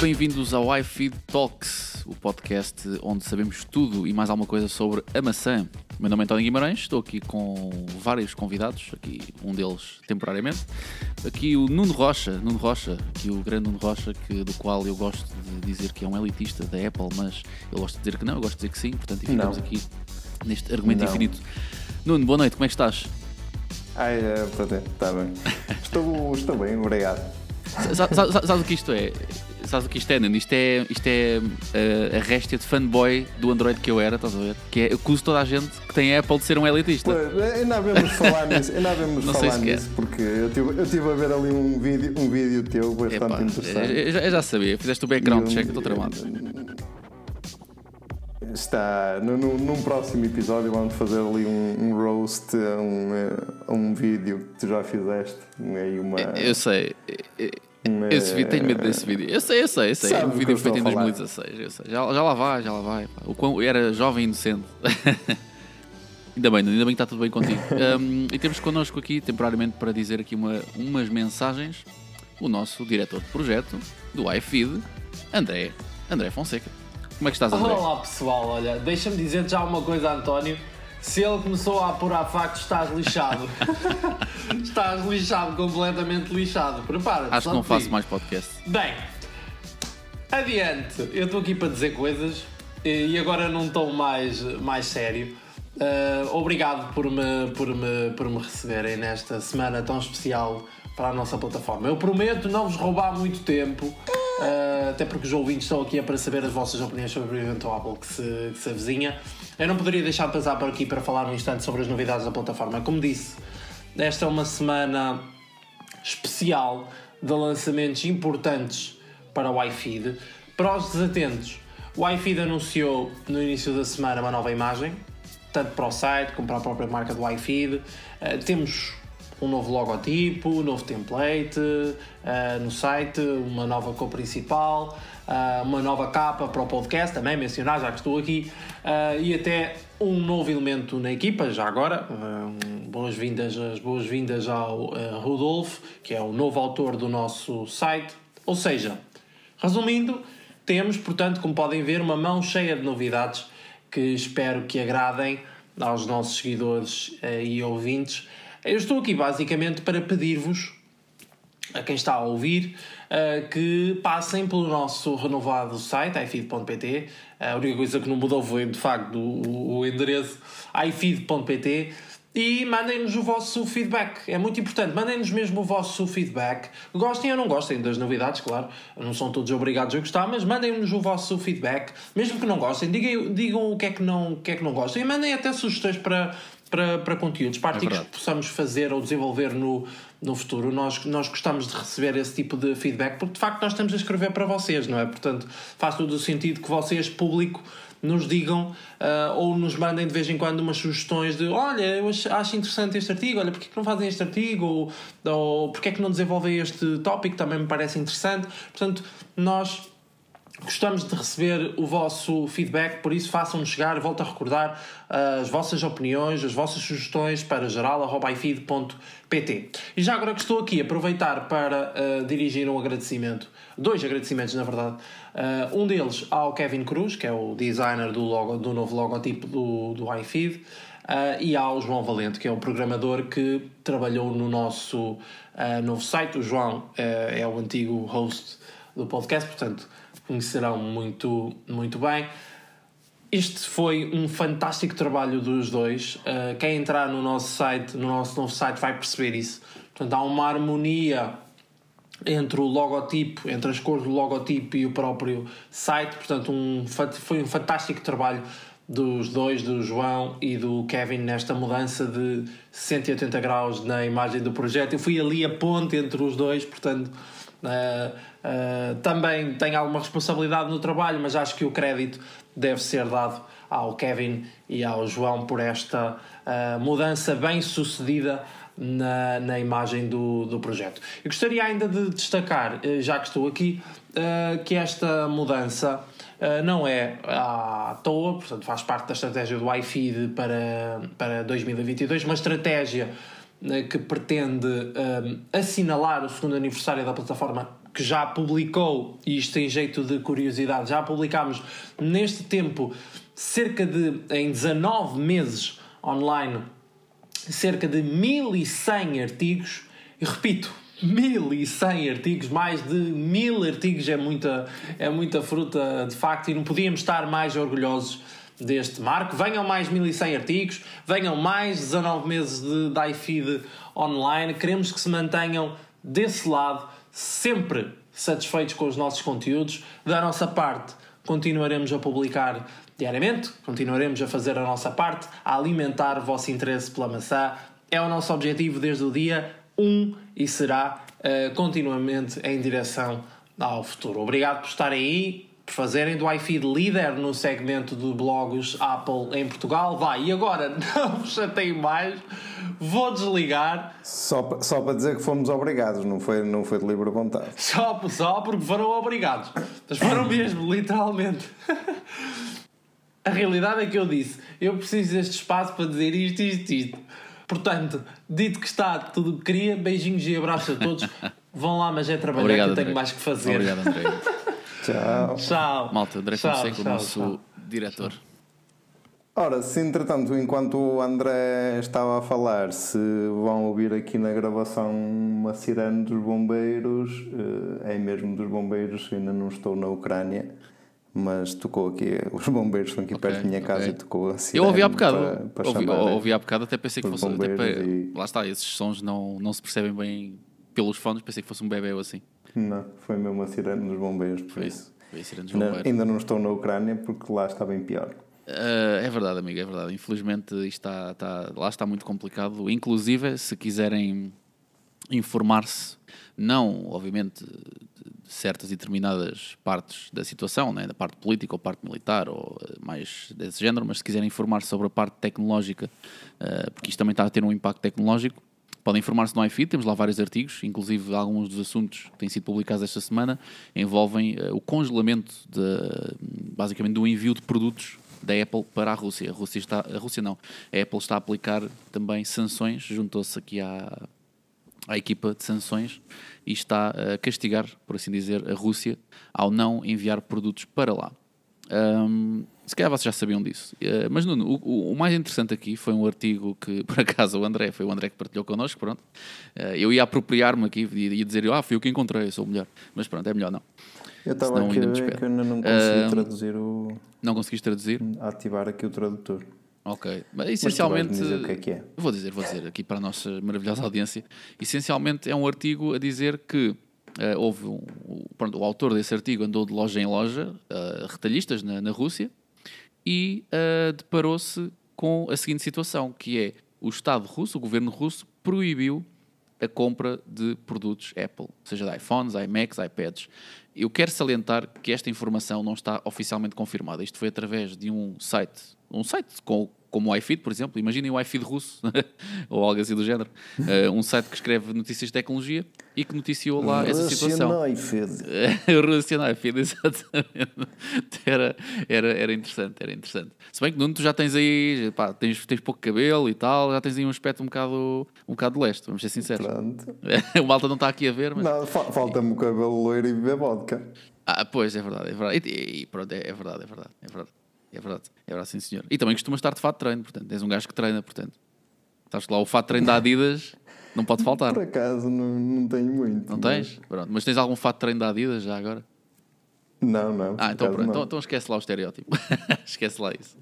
Bem-vindos ao iFeed Talks, o podcast onde sabemos tudo e mais alguma coisa sobre a maçã. Meu nome é António Guimarães, estou aqui com vários convidados, aqui um deles temporariamente. Aqui o Nuno Rocha, Nuno Rocha, aqui o grande Nuno Rocha, que, do qual eu gosto de dizer que é um elitista da Apple, mas ele gosta de dizer que não, eu gosto de dizer que sim, portanto ficamos Não. aqui neste argumento Não. infinito. Nuno, boa noite, como é que estás? Ai, é, pronto, está bem. Estou, estou bem, obrigado. Sa- sa- sa- Sabes o que isto é? Sabes o que isto é, Nuno? Isto é, isto é uh, a réstia de fanboy do Android que eu era, estás a ver? Que é, eu acuso toda a gente que tem Apple de ser um elitista. Pois, ainda havemos falar nisso, ainda havemos Não sei falar se nisso, porque eu estive eu tive a ver ali um vídeo, um vídeo teu bastante Epá, interessante. eu, já- eu já sabia, fizeste o background check, estou tramado. Está, no, no- num próximo episódio vamos fazer ali um, um roast a um, eh, um vídeo que tu já fizeste. Aí uma, Eu sei, uma- esse vídeo, tenho medo desse vídeo. Eu sei, eu sei, eu sei. Sabe um que vídeo feito em estou a falar. 2016, eu sei. Já, já lá vai, já lá vai. O quão era jovem e inocente. ainda bem, ainda bem que está tudo bem contigo. Um, e temos connosco aqui, temporariamente, para dizer aqui uma, umas mensagens, o nosso diretor de projeto do iFeed, André, André Fonseca. Como é que estás, André? Olá pessoal, olha, deixa-me dizer já uma coisa, António. Se ele começou a apurar factos, estás lixado. estás lixado, completamente lixado. Prepara-te. Acho que não faço digo. mais podcast. Bem, adiante. Eu estou aqui para dizer coisas e e agora num tom mais, mais sério. Ah, obrigado por me, por, me, por me receberem nesta semana tão especial para a nossa plataforma. Eu prometo não vos roubar muito tempo, ah, até porque os ouvintes estão aqui é para saber as vossas opiniões sobre o evento Apple que se, que se avizinha. Eu não poderia deixar de passar por aqui para falar um instante sobre as novidades da plataforma. Como disse, esta é uma semana especial de lançamentos importantes para o iFeed. Para os desatentos, o iFeed anunciou no início da semana uma nova imagem, tanto para o site como para a própria marca do iFeed. Eh, temos um novo logotipo, um novo template eh, no site, uma nova cor principal, eh, uma nova capa para o podcast, também mencionar, já que estou aqui, eh, e até um novo elemento na equipa, já agora. eh, boas-vindas, as boas-vindas ao Rudolf, que é o novo autor do nosso site. Ou seja, resumindo, temos, portanto, como podem ver, uma mão cheia de novidades que espero que agradem aos nossos seguidores e ouvintes. Eu estou aqui basicamente para pedir-vos a quem está a ouvir eh, que passem pelo nosso renovado site ifeed.pt. A única coisa que não mudou foi de facto o, o endereço ifeed.pt e mandem-nos o vosso feedback. É muito importante, mandem-nos mesmo o vosso feedback. Gostem ou não gostem das novidades, claro. Não são todos obrigados a gostar, mas mandem-nos o vosso feedback. Mesmo que não gostem, digam, digam o, que é que não, o que é que não gostem e mandem até sugestões para, para, para conteúdos, para artigos verdade. possamos fazer ou desenvolver no, no futuro. Nós, nós gostamos de receber esse tipo de feedback porque de facto nós estamos a escrever para vocês, não é? Portanto, faz todo o sentido que vocês, público, nos digam ah, ou nos mandem de vez em quando umas sugestões de olha, eu acho, acho interessante este artigo, olha, porque é que não fazem este artigo ou, ou porque é que não desenvolvem este tópico, também me parece interessante. Portanto, nós Gostamos de receber o vosso feedback, por isso façam-nos chegar, volto a recordar uh, as vossas opiniões, as vossas sugestões para geral.ifeed.pt. E já agora que estou aqui, aproveitar para uh, dirigir um agradecimento, dois agradecimentos na verdade. Uh, um deles ao Kevin Cruz, que é o designer do, logo, do novo logotipo do, do iFeed, uh, e ao João Valente, que é o programador que trabalhou no nosso novo site. O João é o antigo host do podcast, portanto conhecerão muito, muito bem. Este foi um fantástico trabalho dos dois. Uh, quem entrar no nosso site, no nosso novo site, vai perceber isso. Portanto, há uma harmonia entre o logotipo, entre as cores do logotipo e o próprio site. Portanto, um, foi um fantástico trabalho dos dois, do João e do Kevin, nesta mudança de 180 graus na imagem do projeto. Eu fui ali a ponte entre os dois, portanto. Uh, uh, também tenho alguma responsabilidade no trabalho, mas acho que o crédito deve ser dado ao Kevin e ao João por esta uh, mudança bem sucedida na, na imagem do, do projeto. Eu gostaria ainda de destacar, já que estou aqui, que esta mudança não é à toa, portanto faz parte da estratégia do iFeed para, para 2022, uma estratégia que pretende eh, assinalar o segundo aniversário da plataforma que já publicou, e isto tem jeito de curiosidade, já publicámos neste tempo cerca de, em 19 meses online, cerca de 1100 artigos, e repito, 1100 artigos, mais de 1000 artigos é muita, é muita fruta de facto e não podíamos estar mais orgulhosos deste marco. Venham mais 1100 artigos, venham mais 19 meses de, iFeed online. Queremos que se mantenham desse lado, sempre satisfeitos com os nossos conteúdos. Da nossa parte, continuaremos a publicar diariamente, continuaremos a fazer a nossa parte, a alimentar o vosso interesse pela maçã. É o nosso objetivo desde o dia 1 e será uh, continuamente em direção ao futuro. Obrigado por estarem aí, por fazerem do iFeed líder no segmento de blogs Apple em Portugal. Vai, e agora não vos chateio mais, vou desligar. Só, só para dizer que fomos obrigados, não foi, não foi de livre vontade. Só, só porque foram obrigados. Mas foram mesmo, literalmente. A realidade é que eu disse: eu preciso deste espaço para dizer isto, isto, isto. Portanto, dito que está tudo o que queria, beijinhos e abraços a todos. Vão lá, mas é trabalhar Obrigado, que eu tenho André. mais que fazer. Obrigado, André. Tchau. Tchau. Malta, André Tchau, Fonseca, o tchau, nosso tchau. diretor. Ora, se entretanto, enquanto o André estava a falar, se vão ouvir aqui na gravação uma sirene dos bombeiros, eh, é mesmo dos bombeiros, ainda não estou na Ucrânia, mas tocou aqui, os bombeiros estão aqui Ok, perto da minha casa e tocou a sirene Eu ouvi há bocado, para, para ouvi, chamar ouvi há bocado, até pensei que os fosse. Até, bombeiros pe- e- Lá está, esses sons não, não se percebem bem pelos fones, pensei que fosse um bebê ou assim. Não, foi mesmo a sirene dos bombeiros, por Foi isso. Foi a sirene dos Ainda, bombeiros. ainda não estou na Ucrânia porque lá está bem pior. Ah, é verdade, amigo, é verdade. Infelizmente está, está- lá está muito complicado. Inclusive, se quiserem informar-se, não, obviamente, de certas e determinadas partes da situação, né? da parte política ou parte militar ou eh, mais desse género, mas se quiserem informar-se sobre a parte tecnológica, ah, porque isto também está a ter um impacto tecnológico, podem informar-se no iFeed, temos lá vários artigos, inclusive alguns dos assuntos que têm sido publicados esta semana envolvem eh, o congelamento, de, basicamente, do envio de produtos da Apple para a Rússia. A Rússia, está, a Rússia não, a Apple está a aplicar também sanções, juntou-se aqui à, à equipa de sanções e está a castigar, por assim dizer, a Rússia ao não enviar produtos para lá. Ahm, se calhar vocês já sabiam disso. Eh, mas, Nuno, o, o- mais interessante aqui foi um artigo que, por acaso, o André, foi o André que partilhou connosco, pronto. Eh, eu ia apropriar-me aqui e ia dizer, ah, fui eu que encontrei, sou o melhor. Mas pronto, é melhor não. Eu estava aqui a ver que eu ainda não consegui Ah, traduzir o. Não conseguiste traduzir? ativar aqui o tradutor. Ok. Mas Mas essencialmente. vais-me dizer o que é que é. Vou dizer, vou dizer aqui para a nossa maravilhosa audiência. Essencialmente é um artigo a dizer que eh, houve um, o, pronto, o autor desse artigo andou de loja em loja, eh, retalhistas na, na Rússia, e eh, deparou-se com a seguinte situação, que é o Estado russo, o governo russo, proibiu a compra de produtos Apple, seja de iPhones, iMacs, iPads. Eu quero salientar que esta informação não está oficialmente confirmada. Isto foi através de um site, um site com, como o iFeed, por exemplo. Imaginem o iFeed russo, ou algo assim do género. Eh, um site que escreve notícias de tecnologia e que noticiou lá essa situação. O Russian iFeed, exatamente. Era, era, era interessante, era interessante. Se bem que Nuno, tu já tens aí, pá, tens, tens pouco cabelo e tal, já tens aí um aspecto um bocado, um bocado leste, vamos ser sinceros. Pronto. o malta não está aqui a ver, mas. Não, fa- falta-me o cabelo loiro e beber vodka. Ah, pois, é verdade, é verdade. E, e pronto, é, é verdade, é verdade, é verdade. É verdade, é verdade, sim senhor. E também costumas estar de fato de treino, portanto, és um gajo que treina, portanto. Que lá o fato de treino da Adidas não pode faltar. Por acaso não, não tenho muito. Não mas- tens? Pronto. Mas tens algum fato de treino da Adidas já agora? Não, não. Ah, então pronto. Então, então esquece lá o estereótipo. esquece lá isso.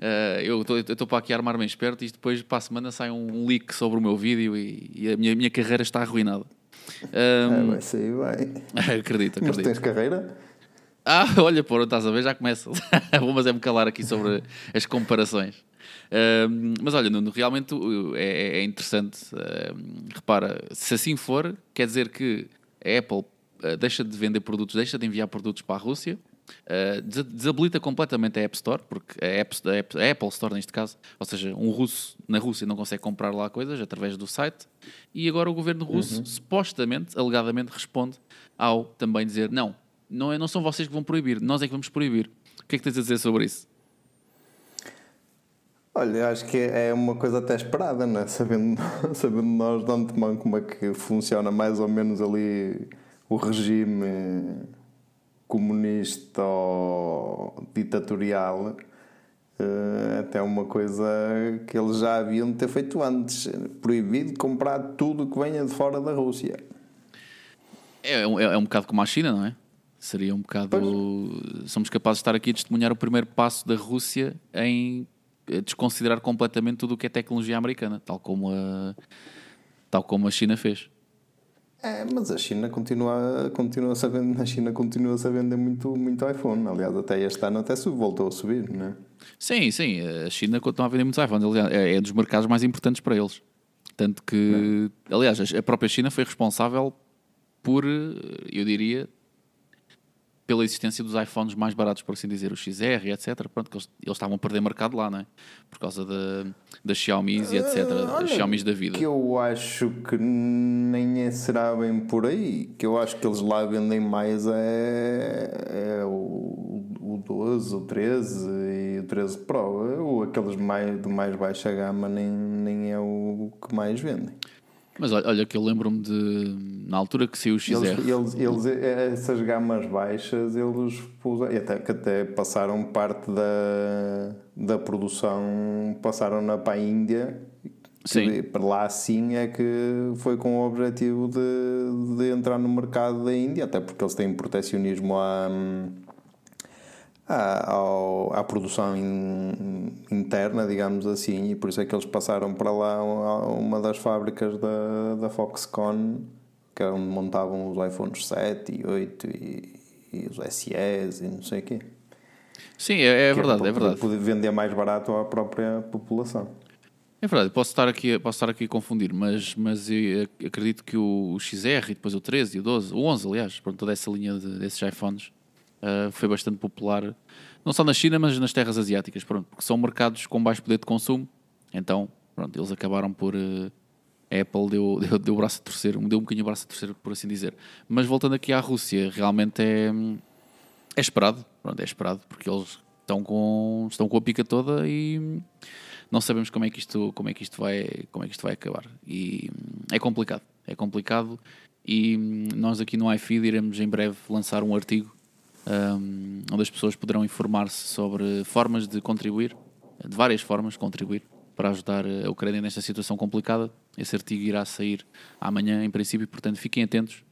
Eh, eu estou para aqui armar-me esperto e depois para a semana sai um leak sobre o meu vídeo e, e a minha, minha carreira está arruinada. Ah, Ahm, vai sair bem. acredito, Mas acredito. tens carreira? Ah, olha, pô, estás a ver, já começa. Vou mas é-me calar aqui sobre as comparações. Mas olha, Nuno, realmente uh, é, é interessante. repara, se assim for, quer dizer que a Apple uh, deixa de vender produtos, deixa de enviar produtos para a Rússia, uh, des- desabilita completamente a App Store, porque a, App, a, App- a Apple Store, neste caso, ou seja, um russo na Rússia não consegue comprar lá coisas através do site, e agora o governo russo, supostamente, alegadamente, responde ao também dizer: não, não, é, não são vocês que vão proibir, nós é que vamos proibir. O que é que tens a dizer sobre isso? Olha, acho que é uma coisa até esperada, né? sabendo, sabendo nós de antemão como é que funciona mais ou menos ali o regime comunista ou ditatorial uh, até uma coisa que eles já haviam de ter feito antes proibido comprar tudo que venha de fora da Rússia é, é, é um bocado como a China, não é? Seria um bocado. Pois. Somos capazes de estar aqui a testemunhar o primeiro passo da Rússia em desconsiderar completamente tudo o que é tecnologia americana, tal como a, tal como a China fez. É, mas a China continua, continua a vender, a China continua a vender muito, muito iPhone. Aliás, até este ano até voltou a subir, não é? Sim, sim. A China continua a vender muitos iPhones. Aliás, é, é dos mercados mais importantes para eles. Tanto que, é. aliás, a própria China foi responsável por, eu diria, pela existência dos iPhones mais baratos, por assim dizer, o XR, etc. Pronto, que eles, eles estavam a perder mercado lá, não é? Por causa da, das Xiaomi e etc. Uh, das Xiaomi da vida. Que eu acho que nem é, será bem por aí. Que eu acho que eles lá vendem mais é, é o, o 12, o 13 e o 13 Pro. Ou aqueles mais, de mais baixa gama nem, nem é o que mais vendem. Mas olha, que eu lembro-me de. Na altura que saiu o XR. Eles, eles, eles, essas gamas baixas, eles pusam, até, que até passaram parte da, da produção, passaram na para a Índia. Sim. Para lá sim é que foi com o objetivo de, de entrar no mercado da Índia, até porque eles têm protecionismo a à, ao, à produção in, interna, digamos assim, e por isso é que eles passaram para lá uma das fábricas da, da Foxconn, que é onde montavam os iPhones 7 e 8 e, e os SEs e não sei o quê. Sim, é, é verdade, é, é verdade. Poder vender mais barato à própria população. É verdade, posso estar aqui, posso estar aqui a confundir, mas, mas acredito que o, o XR e depois o 13 e o 12, o 11, aliás, pronto, toda essa linha de, desses iPhones uh, foi bastante popular, não só na China, mas nas terras asiáticas, pronto, porque são mercados com baixo poder de consumo. Então, pronto, eles acabaram por. Uh, a Apple deu, deu, deu o braço a torcer, deu um bocadinho o braço a torcer, por assim dizer. Mas voltando aqui à Rússia, realmente é, é esperado, pronto, é esperado, porque eles estão com, estão com a pica toda e não sabemos como é que isto, como é que isto, vai, como é que isto vai acabar. E é complicado, é complicado. E nós aqui no iFeed iremos em breve lançar um artigo onde as pessoas poderão informar-se sobre formas de contribuir, de várias formas de contribuir para ajudar a Ucrânia nesta situação complicada. Esse artigo irá sair amanhã, em princípio, portanto fiquem atentos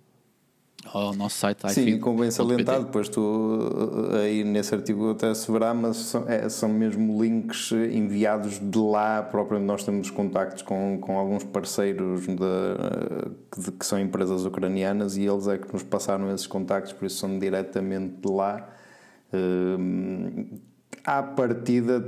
ao nosso site. Sim, convém salientar, depois tu aí nesse artigo até se verá, mas são, é, são mesmo links enviados de lá próprio, nós temos contactos com, com alguns parceiros de, de, que são empresas ucranianas e eles é que nos passaram esses contactos, por isso são diretamente de lá. Hum, à partida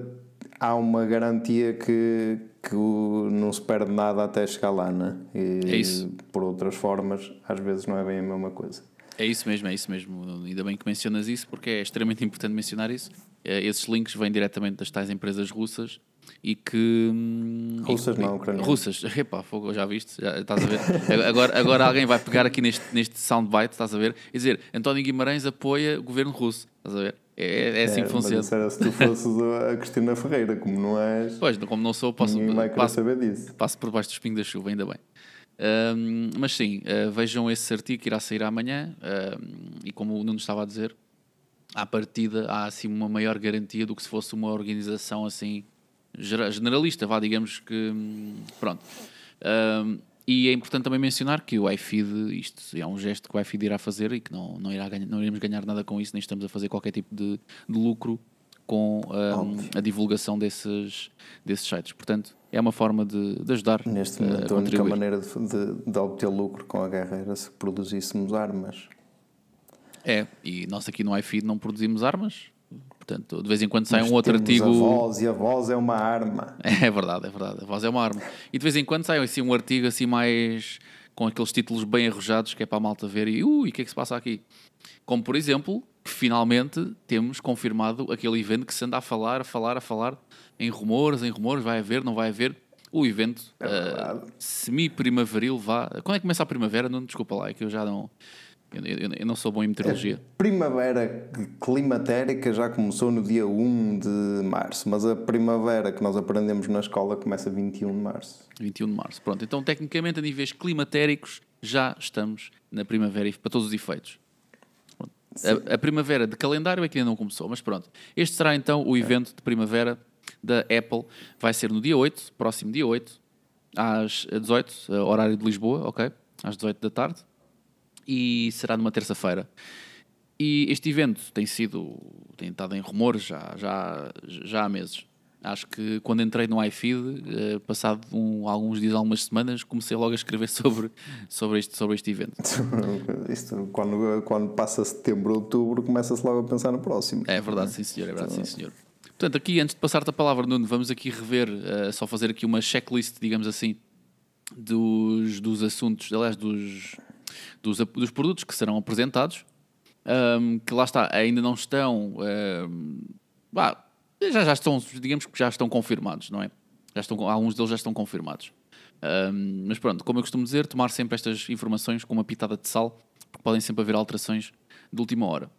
há uma garantia que, que não se perde nada até chegar lá, né? E, é isso. Por outras formas, às vezes não é bem a mesma coisa. É isso mesmo, é isso mesmo. Ainda bem que mencionas isso, porque é extremamente importante mencionar isso. É, esses links vêm diretamente das tais empresas russas e que. Hum, russas e, não, ucranianas. Russas, epá, fogo, já viste? Já, estás a ver? agora, agora alguém vai pegar aqui neste, neste soundbite, estás a ver? E dizer: António Guimarães apoia o governo russo, estás a ver? É, é assim é, que funciona. Mas era se tu fosses a Cristina Ferreira, como não és. Pois, como não sou, posso. Ninguém vai passo, saber disso. Passo por baixo do espinho da chuva, ainda bem. Um, mas sim, uh, vejam esse artigo que irá sair amanhã. Um, e como o Nuno estava a dizer, à partida há assim uma maior garantia do que se fosse uma organização assim generalista, vá, digamos que. Hum, pronto. Um, e é importante também mencionar que o iFeed, isto é um gesto que o iFeed irá fazer e que não, não, irá ganhar, não iremos ganhar nada com isso, nem estamos a fazer qualquer tipo de, de lucro com um, a divulgação desses, desses sites. Portanto, é uma forma de, de ajudar. Neste momento, a, a única maneira de, de, de, obter lucro com a guerra era se produzíssemos armas. É, e nós aqui no iFeed não produzimos armas, Portanto, de vez em quando sai Mas um outro artigo. A voz e a voz é uma arma. É verdade, é verdade. A voz é uma arma. E de vez em quando sai assim, um artigo assim mais. com aqueles títulos bem arrojados que é para a malta ver e ui, o que é que se passa aqui? Como por exemplo, que finalmente temos confirmado aquele evento que se anda a falar, a falar, a falar em rumores, em rumores, vai haver, não vai haver. O evento é uh, semi-primaveril vá. Quando é que começa a primavera? Não, desculpa lá, é que eu já não. Eu, eu, eu, não sou bom em meteorologia. A primavera climatérica já começou no dia 1 de março, mas a primavera que nós aprendemos na escola começa 21 de março. 21 de março, pronto. Então, tecnicamente, a níveis climatéricos, já estamos na primavera para todos os efeitos. A, a, primavera de calendário é que ainda não começou, mas pronto. Este será então o evento de primavera da Apple. Vai ser no dia 8, próximo dia 8, às 18, horário de Lisboa, ok? Às 18 da tarde. E será numa terça-feira. E este evento tem sido, tem estado em rumores já, já, já há meses. Acho que quando entrei no iFeed, eh, passado um, alguns dias, algumas semanas, comecei logo a escrever sobre, sobre, este, sobre este evento. Isto, quando, quando passa setembro, outubro, começa-se logo a pensar no próximo. É verdade, sim senhor, é verdade, sim senhor. Portanto, aqui, antes de passar-te a palavra, Nuno, vamos aqui rever, uh, só fazer aqui uma checklist, digamos assim, dos, dos assuntos, aliás, dos, dos, dos produtos que serão apresentados, um, que lá está, ainda não estão. Um, bah, já, já estão, digamos que já estão confirmados, não é? Já estão, alguns deles já estão confirmados. Um, mas pronto, como eu costumo dizer, tomar sempre estas informações com uma pitada de sal, porque podem sempre haver alterações de última hora.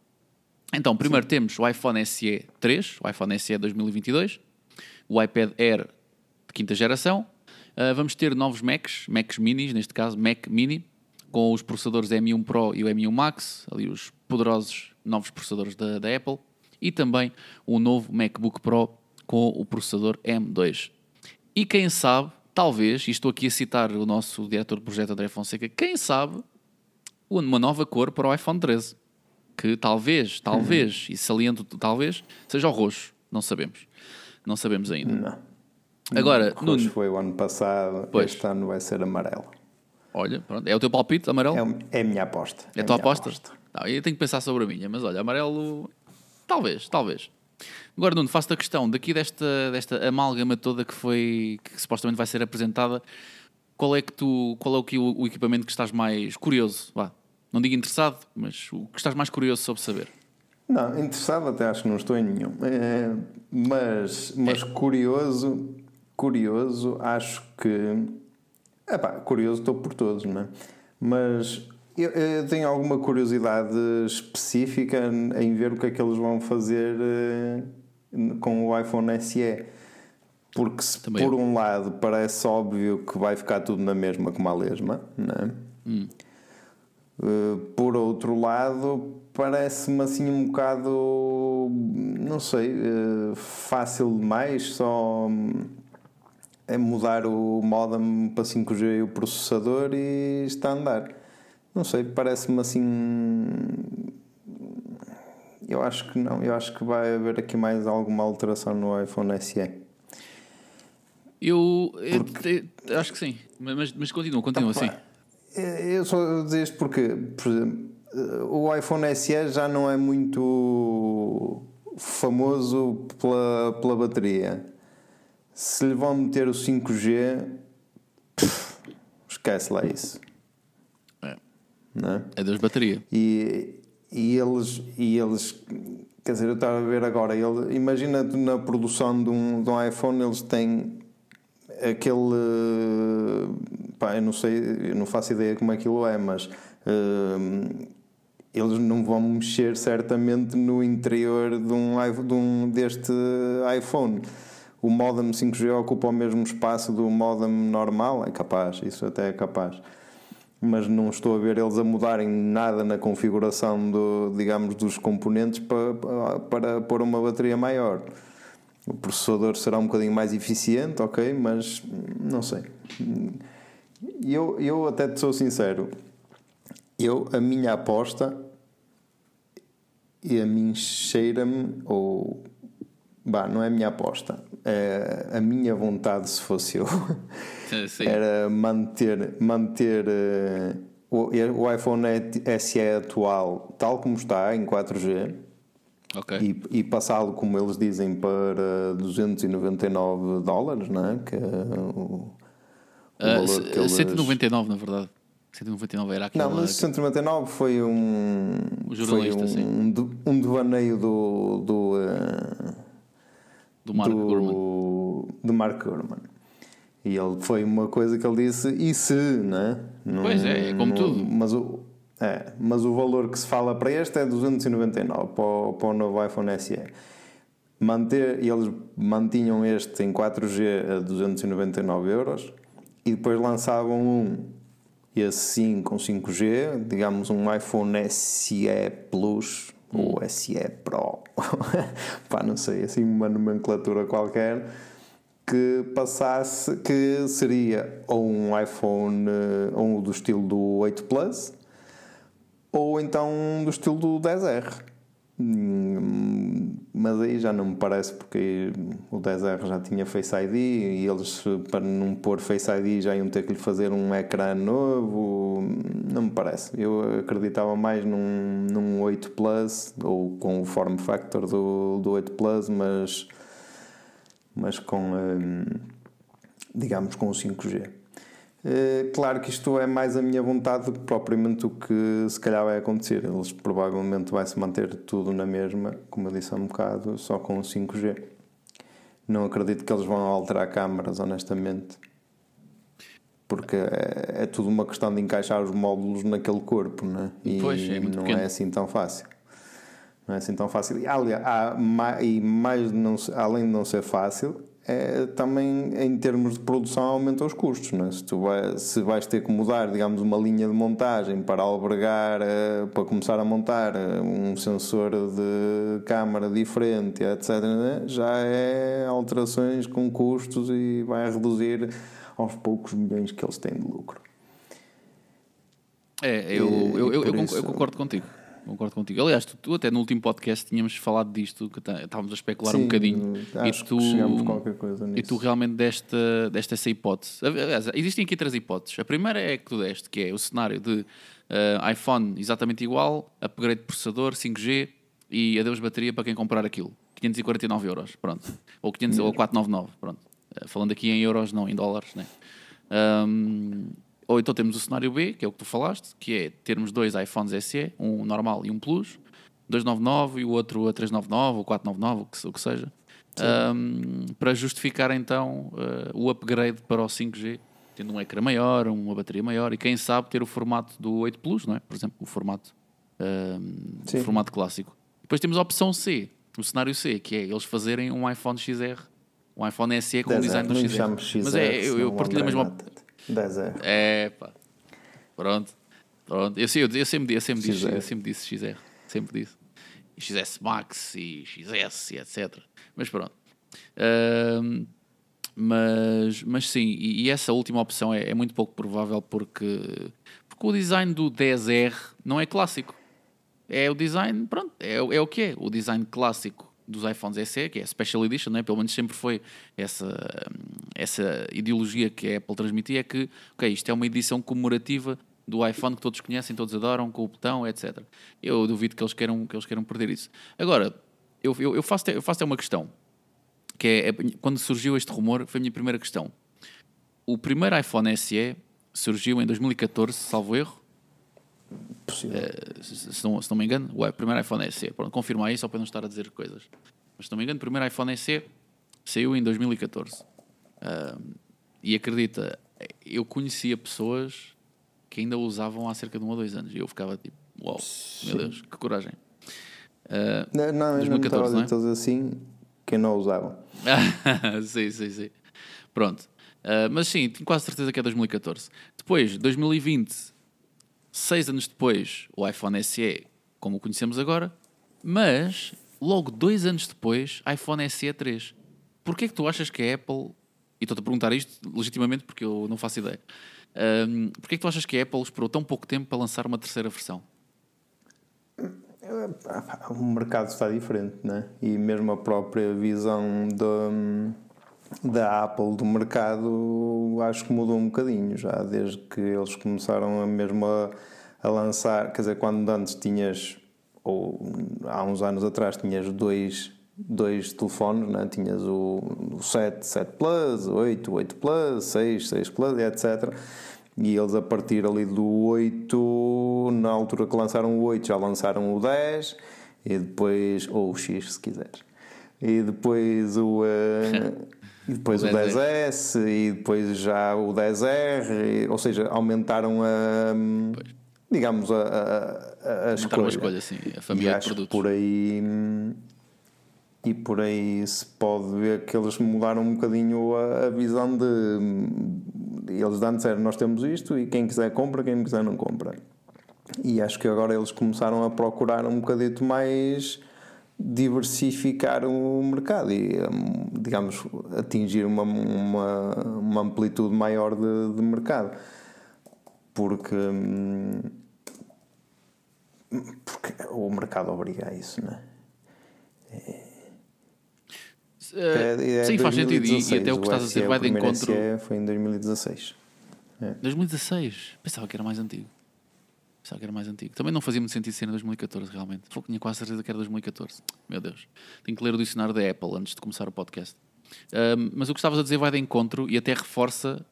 Então, primeiro Sim. temos o iPhone SE 3, o iPhone SE 2022, o iPad Air de quinta geração. Uh, vamos ter novos Macs, Macs Minis, neste caso Mac Mini, com os processadores M1 Pro e o M1 Max, ali os poderosos novos processadores da, da Apple e também um novo MacBook Pro com o processador M2. E quem sabe, talvez, e estou aqui a citar o nosso diretor de projeto André Fonseca, quem sabe uma nova cor para o iPhone 13. Que talvez, talvez, uhum. e saliento talvez, seja o roxo. Não sabemos. Não sabemos ainda. Não. Agora, o roxo Nuno... foi o ano passado, pois. este ano vai ser amarelo. Olha, pronto. É o teu palpite, amarelo? É, é a minha aposta. É a tua aposta? aposta? Não, eu tenho que pensar sobre a minha, mas olha, amarelo Talvez, talvez. Agora, Nuno, faço-te a questão, daqui desta, desta amálgama toda que foi, que supostamente vai ser apresentada, qual é que tu, qual é o, que, o, o equipamento que estás mais curioso? Vá, não digo interessado, mas o que estás mais curioso sobre saber? Não, interessado até acho que não estou em nenhum. É, mas mas é. curioso, curioso, acho que. Epá, curioso estou por todos, não é? Mas eu, eu, tenho alguma curiosidade específica em ver o que é que eles vão fazer uh, com o iPhone SE. Porque se Também por um lado parece óbvio que vai ficar tudo na mesma como a lesma, né? Hum. Uh, por outro lado, parece-me assim um bocado, não sei, uh, fácil demais só é mudar o modem para 5G e o processador e está a andar. Não sei, parece-me assim. Eu acho que não, eu acho que vai haver aqui mais alguma alteração no iPhone SE. Eu, Porque... eu acho que sim, mas, mas continua, continua assim. Eu só dizer isto porque, por exemplo, o iPhone SE já não é muito famoso pela, pela bateria. Se lhe vão meter o 5G, pff, esquece lá isso. Não é? é das bateria. E, e, eles, e eles, quer dizer, eu estava a ver agora, ele, imagina na produção de um, de um iPhone, eles têm aquele. Pá, eu não sei, eu não faço ideia como aquilo é, mas. Uh, eles não vão mexer certamente no interior de um, de um deste iPhone. O modem 5G ocupa o mesmo espaço do modem normal, é capaz, isso até é capaz mas não estou a ver eles a mudarem nada na configuração do, digamos, dos componentes para, para pôr uma bateria maior. O processador será um bocadinho mais eficiente, ok, mas não sei. Eu, eu até te sou sincero, eu, a minha aposta e a mim cheira-me, ou bah, não é a minha aposta, é a minha vontade, se fosse eu, Sim. era manter, manter uh, o, o iPhone SE atual tal como está, em 4G, okay. e, e passá-lo, como eles dizem, para 299 dólares, não é? Que é o, o uh, valor que eles... 199, na verdade. 199 era aquela... Não, mas 199 foi um... O jornalista, foi um, um, um devaneio do... do uh, do Mark do, Gurman. Do Mark Gurman. E ele foi uma coisa que ele disse, e se, né? pois é, é como tudo. Mas o, é, mas o valor que se fala para este é 299 para o, para o novo iPhone SE. Manter, eles mantinham este em 4G a 299 euros e depois lançavam um esse sim com 5G, digamos um iPhone SE Plus ou SE Pro, pá, não sei, assim uma nomenclatura qualquer, que passasse, que seria ou um iPhone ou do estilo do 8 Plus, ou então do estilo do 10R. Hum, mas aí já não me parece porque o 10R já tinha Face ID e eles para não pôr Face ID já iam ter que lhe fazer um ecrã novo. Não me parece. Eu acreditava mais num, num 8 Plus ou com o form factor do, do 8 Plus mas mas com hum, digamos com o 5G eh, claro que isto é mais a minha vontade do que propriamente o que se calhar vai acontecer. Eles provavelmente vai se manter tudo na mesma, como eu disse há um bocado, só com o 5G. Não acredito que eles vão alterar câmaras, honestamente. Porque é, é tudo uma questão de encaixar os módulos naquele corpo, né? e pois, é muito não pequeno. é assim tão fácil. Não é assim tão fácil. E, aliás, há, e mais não, além de não ser fácil, é, também em termos de produção aumenta os custos. Não é? se, tu vai, se vais ter que mudar, digamos, uma linha de montagem para albergar, eh, para começar a montar eh, um sensor de câmara diferente, etc., né? já é alterações com custos e vai reduzir aos poucos milhões que eles têm de lucro. É, eu, E- eu, eu, eu isso- eu concordo contigo. Concordo contigo. Aliás, tu, tu até no último podcast tínhamos falado disto, que tá- estávamos a especular um Sim, bocadinho. acho e tu, que chegamos qualquer coisa nisso. E tu realmente deste, deste essa hipótese. Aliás, existem aqui três hipóteses. A primeira é que tu deste, que é o cenário de eh, iPhone exatamente igual, upgrade de processador, 5G e adeus bateria para quem comprar aquilo. 549 euros, pronto. Ou, 500, ou 499, pronto. Eh, falando aqui em euros, não em dólares, né? Ahm, ou então temos o cenário B, que é o que tu falaste, que é termos dois iPhones SE, um normal e um Plus, 299 e o outro a 399 ou 499, o que, o que seja, Ahm, para justificar então eh, o upgrade para o 5G, tendo um ecrã maior, uma bateria maior e quem sabe ter o formato do 8 Plus, não é? Por exemplo, o formato, ahm, o formato clássico. Depois temos a opção C, o cenário C, que é eles fazerem um iPhone XR, um iPhone SE com o 10R, design do XR. XR, Mas é, eu, eu partilho a mesma. Mata-te. 10R. É, pá. Pronto. Pronto. Eu, eu, eu sempre, eu sempre, disse, eu sempre disse XR. Sempre disse. E XS Max e XS e etc. Mas pronto. Mas, mas sim, e, e essa última opção é, é muito pouco provável porque, porque o design do 10R não é clássico. É o design, pronto, é, é o que é. O design clássico dos iPhones SE, que é a Special Edition, né? pelo menos sempre foi essa, essa ideologia que a Apple transmitia, é que, ok, isto é uma edição comemorativa do iPhone que todos conhecem, todos adoram, com o botão, etc. Eu duvido que eles queiram, que eles queiram perder isso. Agora, eu, eu, eu faço eu faço uma questão, que é, é- quando surgiu este rumor, foi a minha primeira questão. O primeiro iPhone SE surgiu em 2014, salvo erro, Possível. se, se não, se não me engano, o primeiro iPhone SE. Pronto, confirma aí só para não estar a dizer coisas. Mas se não me engano, o primeiro iPhone SE saiu em 2014. Ahm, e acredita, eu conhecia pessoas que ainda o usavam há cerca de um ou dois anos. E eu ficava tipo, uau, meu Deus, que coragem. Ah, Não, não, eu não 2014, estava a não é? assim que não usavam. sim, sim, sim. Pronto. Ah, mas sim, tenho quase certeza que é 2014. Depois, 2020, seis anos depois, o iPhone SE, como o conhecemos agora, mas logo dois anos depois, iPhone SE 3. Porquê é que tu achas que a Apple, e estou-te a perguntar isto legitimamente porque eu não faço ideia, um, porquê é que tu achas que a Apple esperou tão pouco tempo para lançar uma terceira versão? O mercado está diferente, né? E mesmo a própria visão da, da Apple do mercado acho que mudou um bocadinho já, desde que eles começaram a mesmo a, a lançar. Quer dizer, quando antes tinhas, ou há uns anos atrás, tinhas dois, dois telefones, né? tinhas o, o 7, 7 Plus, o 8, 8 Plus, 6, 6 Plus, etc. E eles a partir ali do 8, na altura que lançaram o 8, já lançaram o 10 e depois, ou o X se quiseres. E depois o, eh, e depois O o 10S e depois já o 10R, e- ou seja, aumentaram a digamos a, a, a, escolha. escolha, sim, a E família de acho que produtos. por aí e por aí se pode ver que eles mudaram um bocadinho a, a visão de, eles antes eram nós temos isto e quem quiser compra, quem quiser não compra. E acho que agora eles começaram a procurar um bocadito mais diversificar o mercado e, hum, digamos, atingir uma, uma, uma amplitude maior de, de mercado. Porque, hum, porque o mercado obriga a isso, não é? Uh, é, é sim, faz sentido. E, e, até o que estás a dizer vai de encontro. foi em 2016. É. 2016? Pensava que era mais antigo. Pensava que era mais antigo. Também não fazia muito sentido ser em 2014, realmente. Foi tinha quase certeza que era 2014. Meu Deus. Tenho que ler o dicionário da Apple antes de começar o podcast. Um, mas o que estavas a dizer vai de encontro e até reforça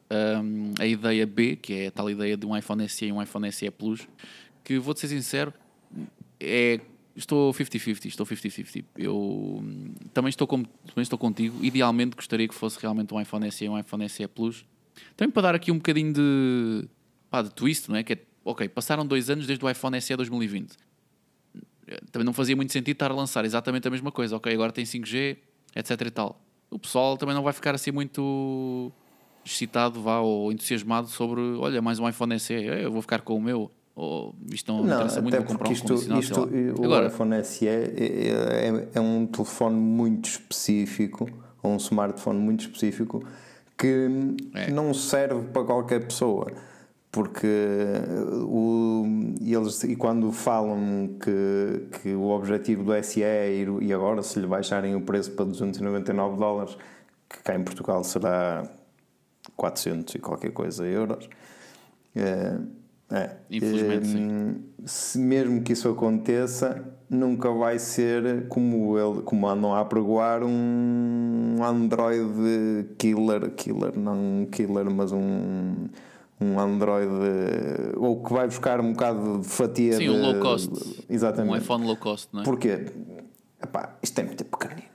um, a ideia B, que é a tal ideia de um iPhone SE e um iPhone SE Plus, que vou-te ser sincero, é estou 50-50, estou 50-50. Eu também estou, com, também estou contigo. Idealmente gostaria que fosse realmente um iPhone SE e um iPhone SE Plus. Também para dar aqui um bocadinho de, pá, de twist, não é? Que é ok, passaram dois anos desde o iPhone SE 2020. Também não fazia muito sentido estar a lançar exatamente a mesma coisa. Ok, agora tem 5G, etc e tal. O pessoal também não vai ficar assim muito excitado vá, ou entusiasmado sobre, olha, mais um iPhone SE, eu vou ficar com o meu. Ou isto não, não interessa muito, vou comprar um isto, isto, O agora, iPhone SE é, é, é um telefone muito específico, ou um smartphone muito específico, que é. não serve para qualquer pessoa porque o, eles e quando falam que, que o objetivo do SE é ir, e agora se lhe baixarem o preço para 299 dólares que cá em Portugal será 400 e qualquer coisa euros é, é, infelizmente é, se mesmo que isso aconteça nunca vai ser como ele como andam a apregoar um Android killer killer não killer mas um um Android ou que vai buscar um bocado de fatia Sim, de, um low cost. Exatamente. Um iPhone low cost, não é? Porquê? Epá, isto é muito pequenino.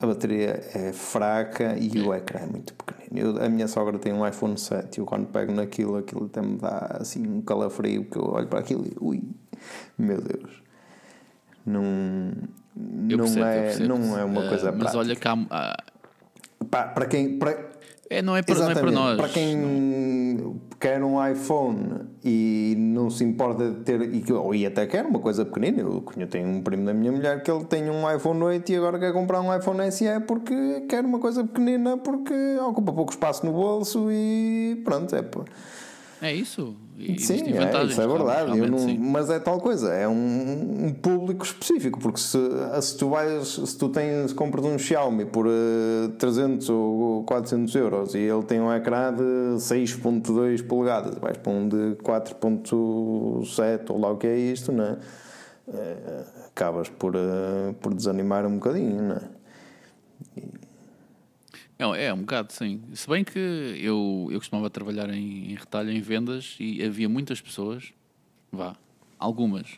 A bateria é fraca e o ecrã é muito pequenino. Eu, a minha sogra tem um iPhone 7 e eu quando pego naquilo, aquilo até me dá assim um calafrio que eu olho para aquilo e ui, meu Deus. Não, não, percebo, é, não é uma uh, coisa mas prática. Mas olha cá. Uh... para quem. Para, é, não, é para, não é para nós. Para quem quer um iPhone e não se importa de ter, e, ou e até quer uma coisa pequenina, eu, eu tenho um primo da minha mulher que ele tem um iPhone 8 e agora quer comprar um iPhone SE porque quer uma coisa pequenina porque ocupa pouco espaço no bolso e pronto, é é isso. Sim, é, isso é verdade. Não, mas é tal coisa, é um, um, público específico, porque se, se tu vais, se tu tens, compras um Xiaomi por uh, eh, 300 ou 400 euros e ele tem um ecrã de 6.2 polegadas, vais para um de 4.7 ou lá o que é isto, não é? Uh, acabas por, uh, por desanimar um bocadinho, não é? É, é um bocado, sim. Se bem que eu, eu costumava trabalhar em, em retalho, em vendas, e havia muitas pessoas, vá, algumas,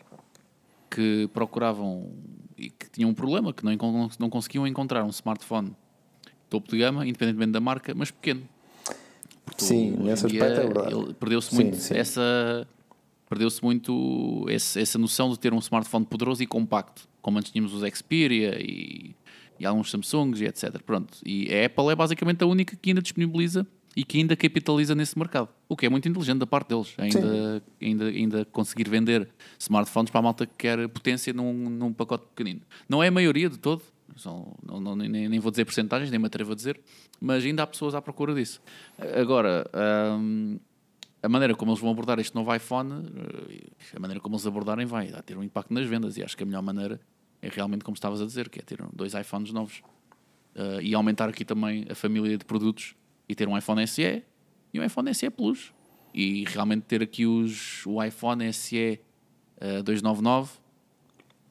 que procuravam e que tinham um problema, que não, não conseguiam encontrar um smartphone topo de gama, independentemente da marca, mas pequeno. Porque sim, nesse aspecto é verdade. Perdeu-se muito sim. essa perdeu-se muito essa, essa noção de ter um smartphone poderoso e compacto, como antes tínhamos os Xperia e e alguns Samsungs e etc. Pronto. E a Apple é basicamente a única que ainda disponibiliza e que ainda capitaliza nesse mercado. O que é muito inteligente da parte deles. Ainda, ainda, ainda conseguir vender smartphones para a malta que quer potência num, num pacote pequenino. Não é a maioria de todo, são, não, não, nem, nem, vou dizer porcentagens, nem me atrevo a dizer, mas ainda há pessoas à procura disso. Agora, hum, a maneira como eles vão abordar este novo iPhone, eh, a maneira como eles abordarem vai ter um impacto nas vendas e acho que a melhor maneira é realmente como estavas a dizer, que é ter dois iPhones novos uh, e aumentar aqui também a família de produtos e ter um iPhone SE e um iPhone SE Plus e realmente ter aqui os, o iPhone SE uh, 299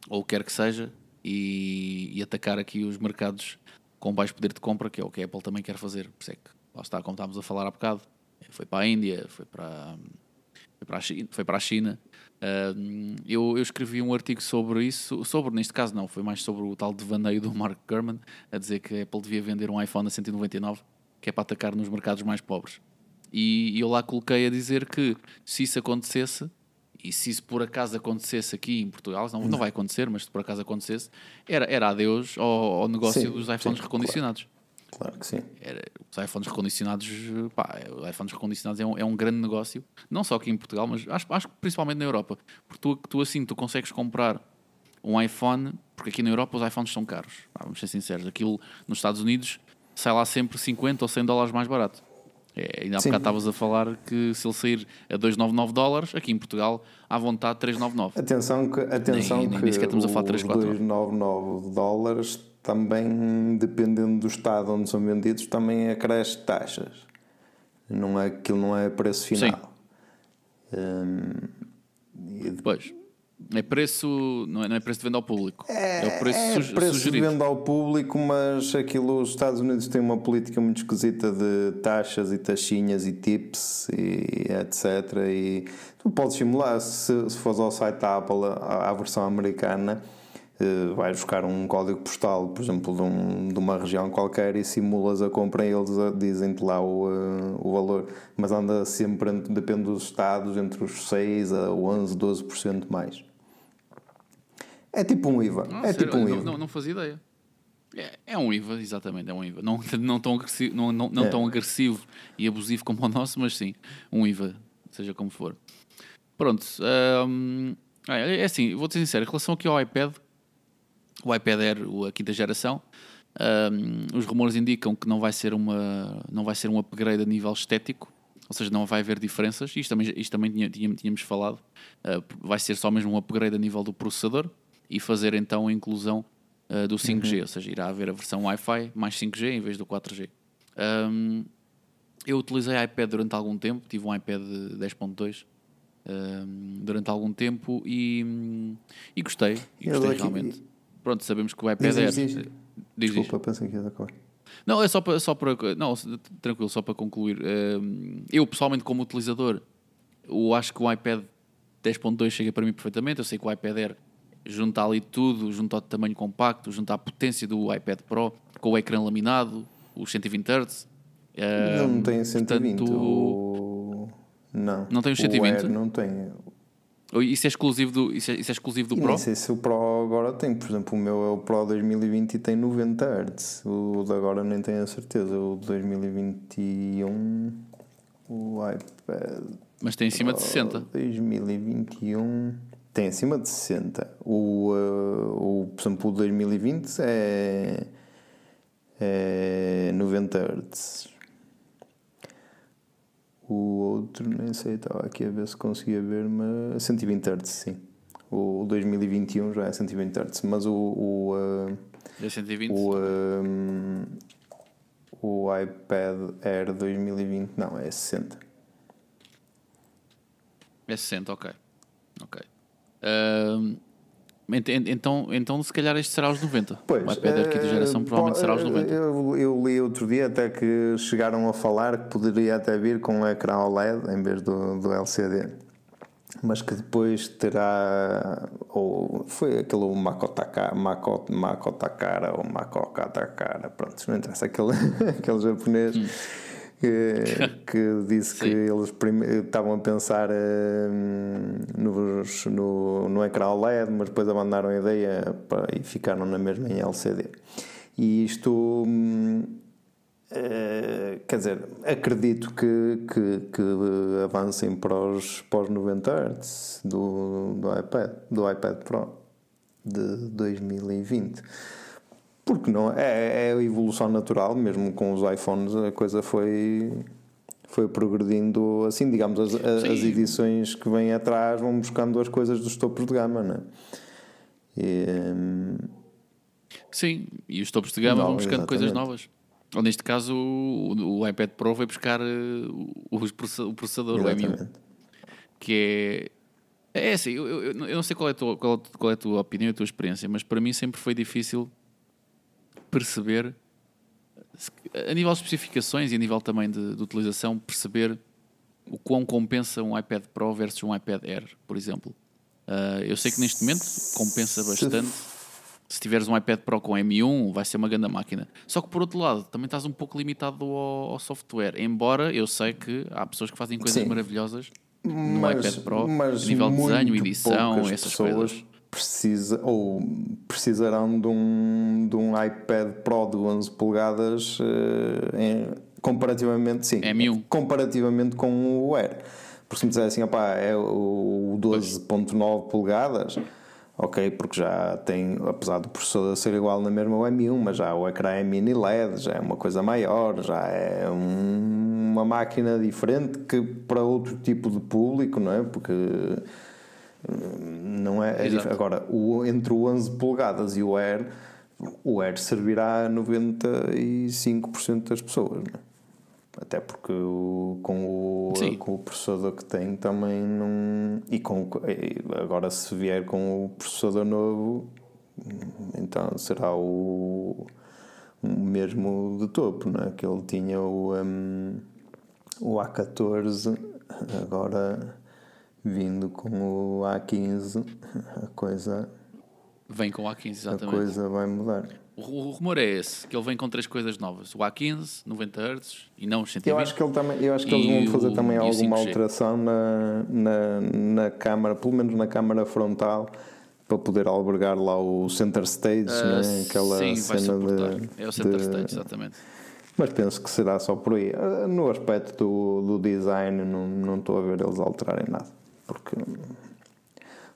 ou o que quer que seja e, e, atacar aqui os mercados com baixo poder de compra, que é o que a Apple também quer fazer. Por isso é que, lá está, como estávamos a falar há bocado, foi para a Índia, foi para, foi para a China, foi para a China Uh, eu, eu, escrevi um artigo sobre isso, sobre, neste caso não, foi mais sobre o tal devaneio do Mark Gurman, a dizer que a Apple devia vender um iPhone a 199, que é para atacar nos mercados mais pobres. E, e eu lá coloquei a dizer que se isso acontecesse, e se isso por acaso acontecesse aqui em Portugal, não, não vai acontecer, mas se por acaso acontecesse, era, era adeus ao, ao negócio sim, dos iPhones sim, recondicionados. Claro. Claro que sim. Era, os iPhones recondicionados, pá, os iPhones recondicionados é um, é um grande negócio, não só aqui em Portugal, mas acho, acho que principalmente na Europa. Porque tu, tu assim, tu consegues comprar um iPhone, porque aqui na Europa os iPhones são caros, pá, vamos ser sinceros. Aquilo nos Estados Unidos sai lá sempre 50 ou 100 dólares mais barato. É, ainda há Sim. bocado estavas a falar que se ele sair a 299 dólares, aqui em Portugal, à vontade 399. Atenção que, atenção Nem- nem- que nem sequer estamos a falar os de 3, 4. 299 dólares também, dependendo do estado onde são vendidos, também acresce taxas. Não é, aquilo não é preço final. Hum, e Pois. É preço, não é, não é preço de venda ao público. É, o preço, é preço de sugerido. venda ao público, mas aquilo, os Estados Unidos têm uma política muito esquisita de taxas e taxinhas e tips e etc. E tu podes simular, se, se fores ao site da Apple, à, à versão americana, eh, vais buscar um código postal, por exemplo, de, um- de uma região qualquer e simulas a compra e eles a- dizem-te lá o, eh, o valor. Mas anda sempre, depende dos estados, entre os 6 a 11, 12% mais. É tipo um IVA. Ah, é sério? tipo um não, IVA. não, não fazia ideia. É, é um IVA, exatamente, é um IVA. Não, não, tão, agressivo, não, não, não É. tão agressivo e abusivo como o nosso, mas sim, um IVA, seja como for. Pronto, hum, é, é assim, vou-te ser sincero, em relação aqui ao iPad, o iPad Air, o- a quinta geração, hum, os rumores indicam que não vai ser uma não vai ser um upgrade a nível estético, ou seja, não vai haver diferenças. Isto também, isto também tinha- tínhamos falado. Uh, vai ser só mesmo um upgrade a nível do processador e fazer então a inclusão uh, do 5G, ou seja, irá haver a versão Wi-Fi mais 5G em vez do 4G. Um, eu utilizei iPad durante algum tempo, tive um iPad 10.2 um, durante algum tempo e, e gostei, e gostei realmente. Pronto, sabemos que o iPad Diz, Air. diz, diz. Desculpa, pensei que ia dar cor. Não, é só para, só para. Não, tranquilo, só para concluir. Hum, Eu, pessoalmente, como utilizador, eu acho que o iPad 10.2 chega para mim perfeitamente. Eu sei que o iPad Air junta ali tudo, junta o tamanho compacto, junta a potência do iPad Pro, com o ecrã laminado, os 120 Hz. não Hum, tem 120. portanto, o... Não. Não tem os O 120? Air não tem. Isso é exclusivo do, isso é, isso é exclusivo do E Pro? nem sei se o Pro agora tem. Por exemplo, o meu é o Pro 2020 e tem 90 Hz. O de agora nem tenho a certeza. O de 2021. O iPad. Mas tem em cima de Pro 60. 2021 tem acima de 60. O, uh, o, por exemplo, o 2020 é, é 90 Hz. O outro, nem sei, estava aqui a ver se conseguia ver, mas 120 Hz, sim. O 2021 já é 120 Hz, mas o, o, uh, É 120? o, um, o iPad Air 2020 não, é 60. É 60, ok. Ok. Ent- então, então, se calhar este será os 90. Pois, o iPad Air quinta eh, geração provavelmente será os 90. Eu, eu li outro dia até que chegaram a falar que poderia até vir com um ecrã OLED em vez do, do LCD. Mas que depois terá. Ou foi aquele Makotakara, Mako, Makotakara ou Makokatakara, pronto, não interessa, aquele, aquele japonês. Hum. Que, disse que eles estavam a pensar hum, nos- no, no ecrã OLED, mas depois abandonaram a ideia pá, e ficaram na mesma em LCD. E isto, eh, quer dizer, acredito que, que, que avancem para os, para os 90 Hz do, do, iPad, do iPad Pro de 2020. Porque não é, é a evolução natural, mesmo com os iPhones a coisa foi foi progredindo assim, digamos, as, as edições que vêm atrás vão buscando as coisas dos topos de gama, não é? E, hum, Sim, e os topos de gama Não, vão buscando coisas exatamente. novas. Ou neste caso, o, o iPad Pro vai buscar eh, o, o processador, o M1, exatamente. que é. É assim, eu, eu, eu não sei qual é, tua, qual, qual é a tua opinião e a tua experiência, mas para mim sempre foi difícil perceber, a nível de especificações e a nível também de, de utilização, perceber o quão compensa um iPad Pro versus um iPad Air, por exemplo. Ah, eu sei que neste momento compensa bastante. Se tiveres um iPad Pro com M1, vai ser uma grande máquina. Só que por outro lado, também estás um pouco limitado ao, ao software. Embora eu sei que há pessoas que fazem coisas Sim. maravilhosas no Mas- iPad Pro, a nível de desenho, edição, essas pessoas- coisas. Precisa, ou precisarão de um, de um iPad Pro de 11 polegadas uh, em, comparativamente, sim, M1. comparativamente com o Air. Porque se me disser assim, opá, é o 12.9 polegadas, ok, porque já tem, apesar do processador ser igual na mesma o M1, mas já o ecrã é mini LED, já é uma coisa maior, já é um, uma máquina diferente que para outro tipo de público, não é? Porque não é, é agora o, entre o 11 polegadas e o Air o Air servirá a 95% das pessoas não é? até porque o, com, o, com o processador que tem também não e com agora se vier com o processador novo então será o, o mesmo de topo não é? que ele tinha o, um, o A14 agora vindo com o A15, a coisa. Vem com o A15, exatamente. A coisa vai mudar. O, o rumor é esse, que ele vem com três coisas novas: o A15, 90 Hz e não os 120. Eu acho que, ele também, eu acho que eles vão fazer o, também alguma alteração na, na, na câmara, pelo menos na câmara frontal, para poder albergar lá o center stage, uh, né? aquela sim, cena de. É o center de, stage, exatamente. Mas penso que será só por aí. Ah, no aspecto do, do design, não, não estou a ver eles alterarem nada porque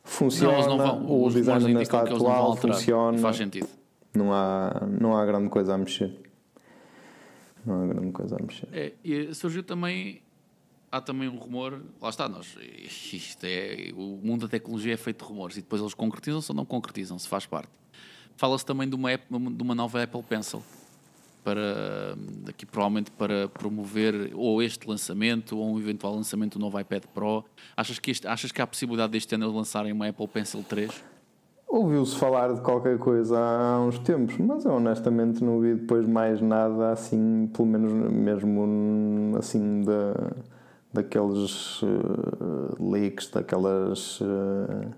funciona, não, não vão, o design nesta atual funciona. Faz sentido. Não há, não há grande coisa a mexer. Não há grande coisa a mexer. É, e surgiu também. Há também um rumor, lá está, nós, isto é, o mundo da tecnologia é feito de rumores e depois eles concretizam-se ou não concretizam-se, faz parte. Fala-se também de uma, de uma nova Apple Pencil, para aqui provavelmente para promover ou este lançamento ou um eventual lançamento do novo iPad Pro. Achas que, este, achas que há possibilidade deste ano lançarem uma Apple Pencil 3? Ouviu-se falar de qualquer coisa há uns tempos, mas eu honestamente não vi depois mais nada assim, pelo menos mesmo assim da, daqueles uh, leaks, daquelas. Uh,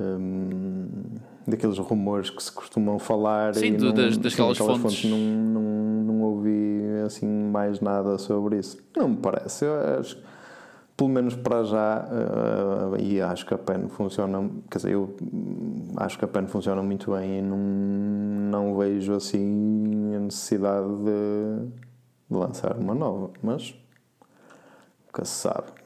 um, daqueles rumores que se costumam falar Sim, e não, das, daquelas fontes, fontes não, não, não ouvi assim mais nada sobre isso. Não me parece. Eu acho pelo menos para já uh, e acho que a PEN funciona quer dizer, eu acho que a PEN funciona muito bem e não, não vejo assim a necessidade de, de lançar uma nova mas nunca se sabe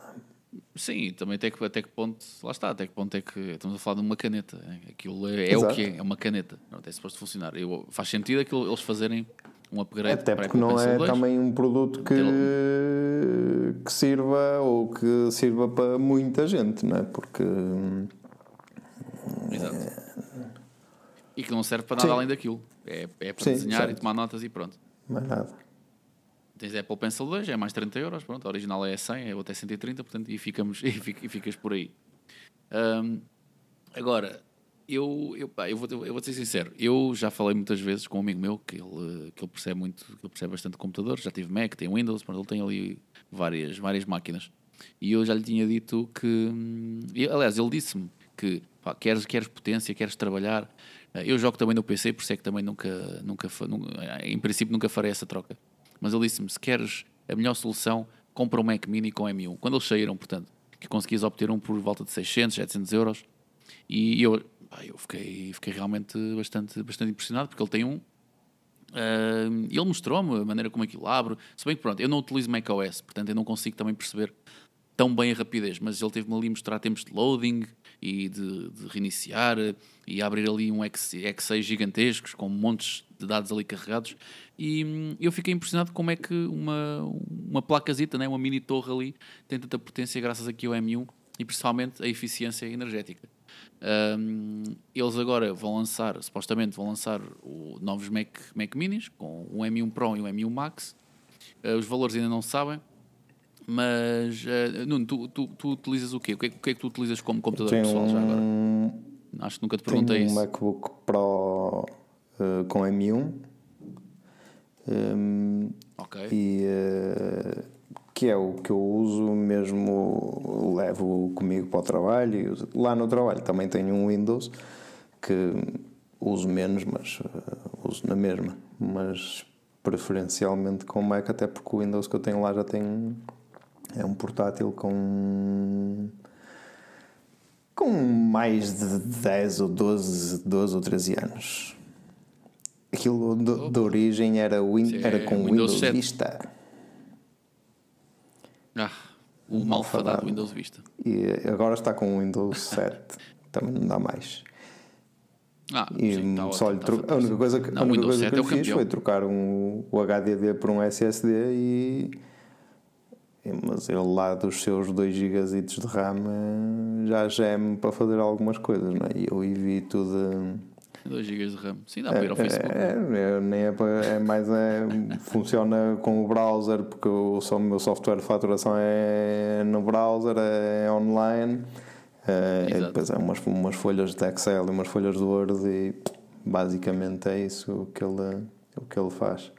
Sim, também até que, até que ponto, lá está, até que ponto é que estamos a falar de uma caneta. Aquilo é, é o que é, é uma caneta. Não é suposto funcionar. Eu, faz sentido aquilo, eles fazerem um upgrade Até porque não é 2, também um produto que, que sirva ou que sirva para muita gente, não é? Porque. Exato. E que não serve para nada Sim. além daquilo. É, é para Sim, desenhar certo. e tomar notas e pronto. Mais nada. Tens a Apple Pencil 2, é mais 30 euros, pronto, a original é 100, a outra é 130, portanto, e, ficamos, e, ficas por aí. Um, agora, eu, eu, pá, eu, vou, eu vou ser sincero, eu já falei muitas vezes com um amigo meu que ele, que ele percebe muito, que ele percebe bastante computador, já tive Mac, tem Windows, pronto, ele tem ali várias, várias máquinas. E eu já lhe tinha dito que, aliás, ele disse-me que pá, queres, queres potência, queres trabalhar. Eu jogo também no PC, por isso é que também nunca, nunca, nunca em princípio, nunca farei essa troca. Mas ele disse-me: se queres a melhor solução, compra um Mac Mini com M1. Quando eles saíram, portanto, que conseguias obter um por volta de 600, 700 euros. E eu, eu fiquei, fiquei realmente bastante, bastante impressionado porque ele tem um. Uh, ele mostrou-me a maneira como aquilo abre. Se bem que, pronto, eu não utilizo macOS, portanto, eu não consigo também perceber tão bem a rapidez, mas ele teve-me ali mostrar tempos de loading e de, de reiniciar e abrir ali um X6 gigantescos com montes de dados ali carregados e hum, eu fiquei impressionado como é que uma, uma placazita, né, uma mini torre ali tem tanta potência graças aqui ao M1 e principalmente a eficiência energética. Um, eles agora vão lançar, supostamente vão lançar o, novos Mac, Mac Minis com o M1 Pro e o M1 Max. Uh, os valores ainda não sabem, mas, uh, Nuno, tu, tu, tu, utilizas o quê? O que, é, o que é que tu utilizas como computador Tem pessoal já agora? Acho que nunca te perguntei Tenho isso. um MacBook Pro uh, com M1. Um, ok. E, uh, que é o que eu uso mesmo, levo comigo para o trabalho. Lá no trabalho também tenho um Windows que uso menos, mas uh, uso na mesma. Mas preferencialmente com Mac, até porque o Windows que eu tenho lá já tem é um portátil com com mais de 10 ou 12, 12 ou 13 anos. Aquilo de, de origem era, win, Sim, era é com Windows Windows, 7. Vista. Ah, o malfadado Windows Vista. E agora está com o Windows 7. Também não dá mais. Ah, E sim, tá só lhe tá tro- a única coisa que, Não, a única coisa 7 que é eu o fiz campeão. foi trocar um, o HDD por um SSD e. Mas ele lá dos seus 2 GB de RAM eh, já geme para fazer algumas coisas, não é? E eu evito de. 2 GB de RAM. Sim, dá para ir ao É, Facebook. é, é, nem é, é mais é, funciona com o browser porque o, só o meu software de faturação é no browser, é online. É, e depois é umas, umas folhas de Excel e umas folhas de Word e basicamente é isso que ele, o que ele faz.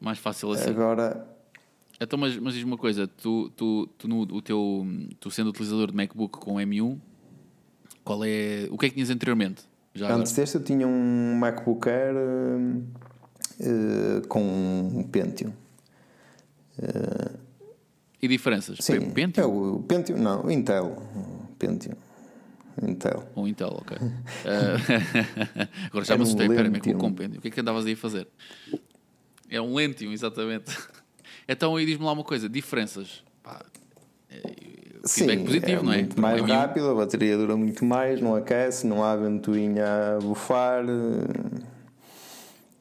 Mais fácil assim. Agora, Então, mas, mas diz uma coisa, tu, tu, tu, no, o teu, tu sendo utilizador de MacBook com M1, qual é. O que é que tinhas anteriormente? Já antes deste eu tinha um MacBook Air eh, eh, com um Pentium. agora? E diferenças? Sim, Pentium é o Pentium, não, Intel. Pentium. Intel. ou Intel? Ok. Ah, agora já Era me um assustei. Lentium. MacBook com Pentium. O que é que andavas aí a fazer? É um Lentium, exatamente. Então aí diz-me lá uma coisa: diferenças. Pá, é, feedback Sim, positivo, é não é? muito mais M1, rápido, a bateria dura muito mais, não aquece, não há ventoinha a bufar.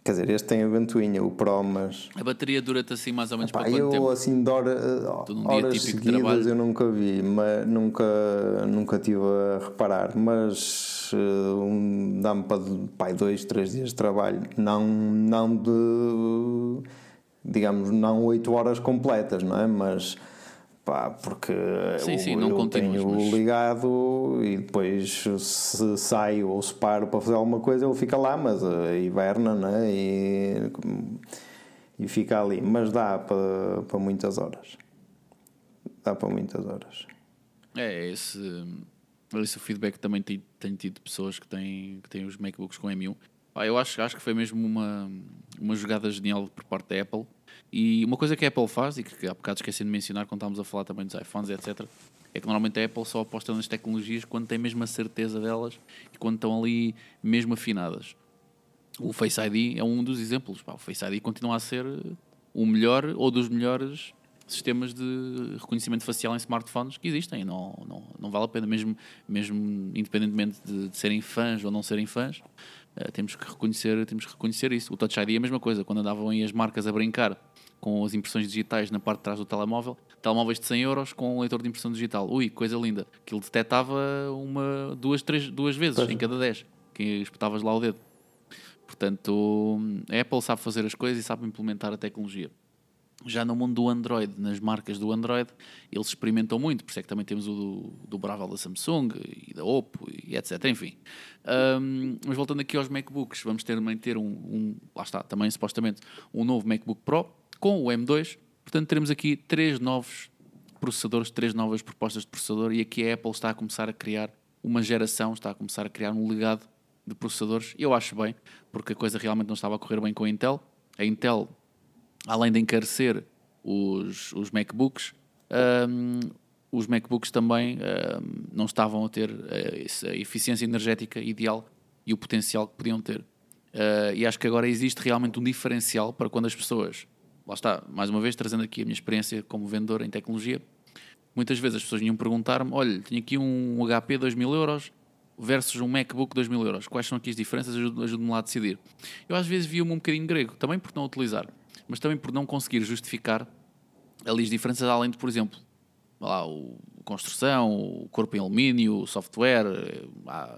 Quer dizer, este tem a ventoinha, o Pro, mas. A bateria dura-te assim mais ou menos Pá, para quanto eu tempo? assim de hora, horas seguidas eu nunca vi, mas nunca, nunca tive a reparar, mas eh, um, dá-me para pai, dois, três dias de trabalho, não, não de digamos, não oito horas completas, não é? Mas pá, porque Sim, eu, sim, não eu tenho mas- ligado e depois se saio ou se paro para fazer alguma coisa ele fica lá, mas eh, hiberna, é? E, e fica ali, mas dá para, para muitas horas. Dá para muitas horas. É, esse, esse feedback também tenho, tenho tido pessoas que têm, que têm os MacBooks com M1. Pá, eu acho, acho que foi mesmo uma, uma jogada genial por parte da Apple. E uma coisa que a Apple faz, e que há bocado esqueci de mencionar quando estávamos a falar também dos iPhones, etc., é que normalmente a Apple só aposta nas tecnologias quando tem mesmo a certeza delas e quando estão ali mesmo afinadas. O Face ID é um dos exemplos. O Face ID continua a ser o melhor ou dos melhores sistemas de reconhecimento facial em smartphones que existem. Não, não, não vale a pena, mesmo, mesmo independentemente de, de serem fãs ou não serem fãs, eh, temos, que reconhecer, temos que reconhecer isso. O Touch ID é a mesma coisa. Quando andavam aí as marcas a brincar com as impressões digitais na parte de trás do telemóvel, telemóveis de 100 euros com um leitor de impressão digital. Ui, coisa linda. Aquilo detectava uma, duas, três, duas vezes em cada 10 que espetavas lá o dedo. Portanto, a Apple sabe fazer as coisas e sabe implementar a tecnologia. Já no mundo do Android, nas marcas do Android, eles experimentam muito, por isso é que também temos o do, do Bravo da Samsung e da Oppo e etc. Enfim. Ahm, mas voltando aqui aos MacBooks, vamos ter, também ter um, um, lá está, também supostamente um novo MacBook Pro com o M2. Portanto, teremos aqui três novos processadores, três novas propostas de processador e aqui a Apple está a começar a criar uma geração, está a começar a criar um legado de processadores. Eu acho bem, porque a coisa realmente não estava a correr bem com a Intel. A Intel, além de encarecer os, os MacBooks, hum, os MacBooks também hum, não estavam a ter eh, essa eficiência energética ideal e o potencial que podiam ter. Uh, e acho que agora existe realmente um diferencial para quando as pessoas, lá está, mais uma vez trazendo aqui a minha experiência como vendedor em tecnologia, muitas vezes as pessoas vinham perguntar-me: olha, tenho aqui um HP 2000 euros versus um MacBook 2000 euros, quais são aqui as diferenças? Ajude- Ajude-me lá a decidir. Eu às vezes via-me um bocadinho grego, também por não utilizar, mas também por não conseguir justificar ali as diferenças, além de, por exemplo, lá, o construção, o corpo em alumínio, o software, eh,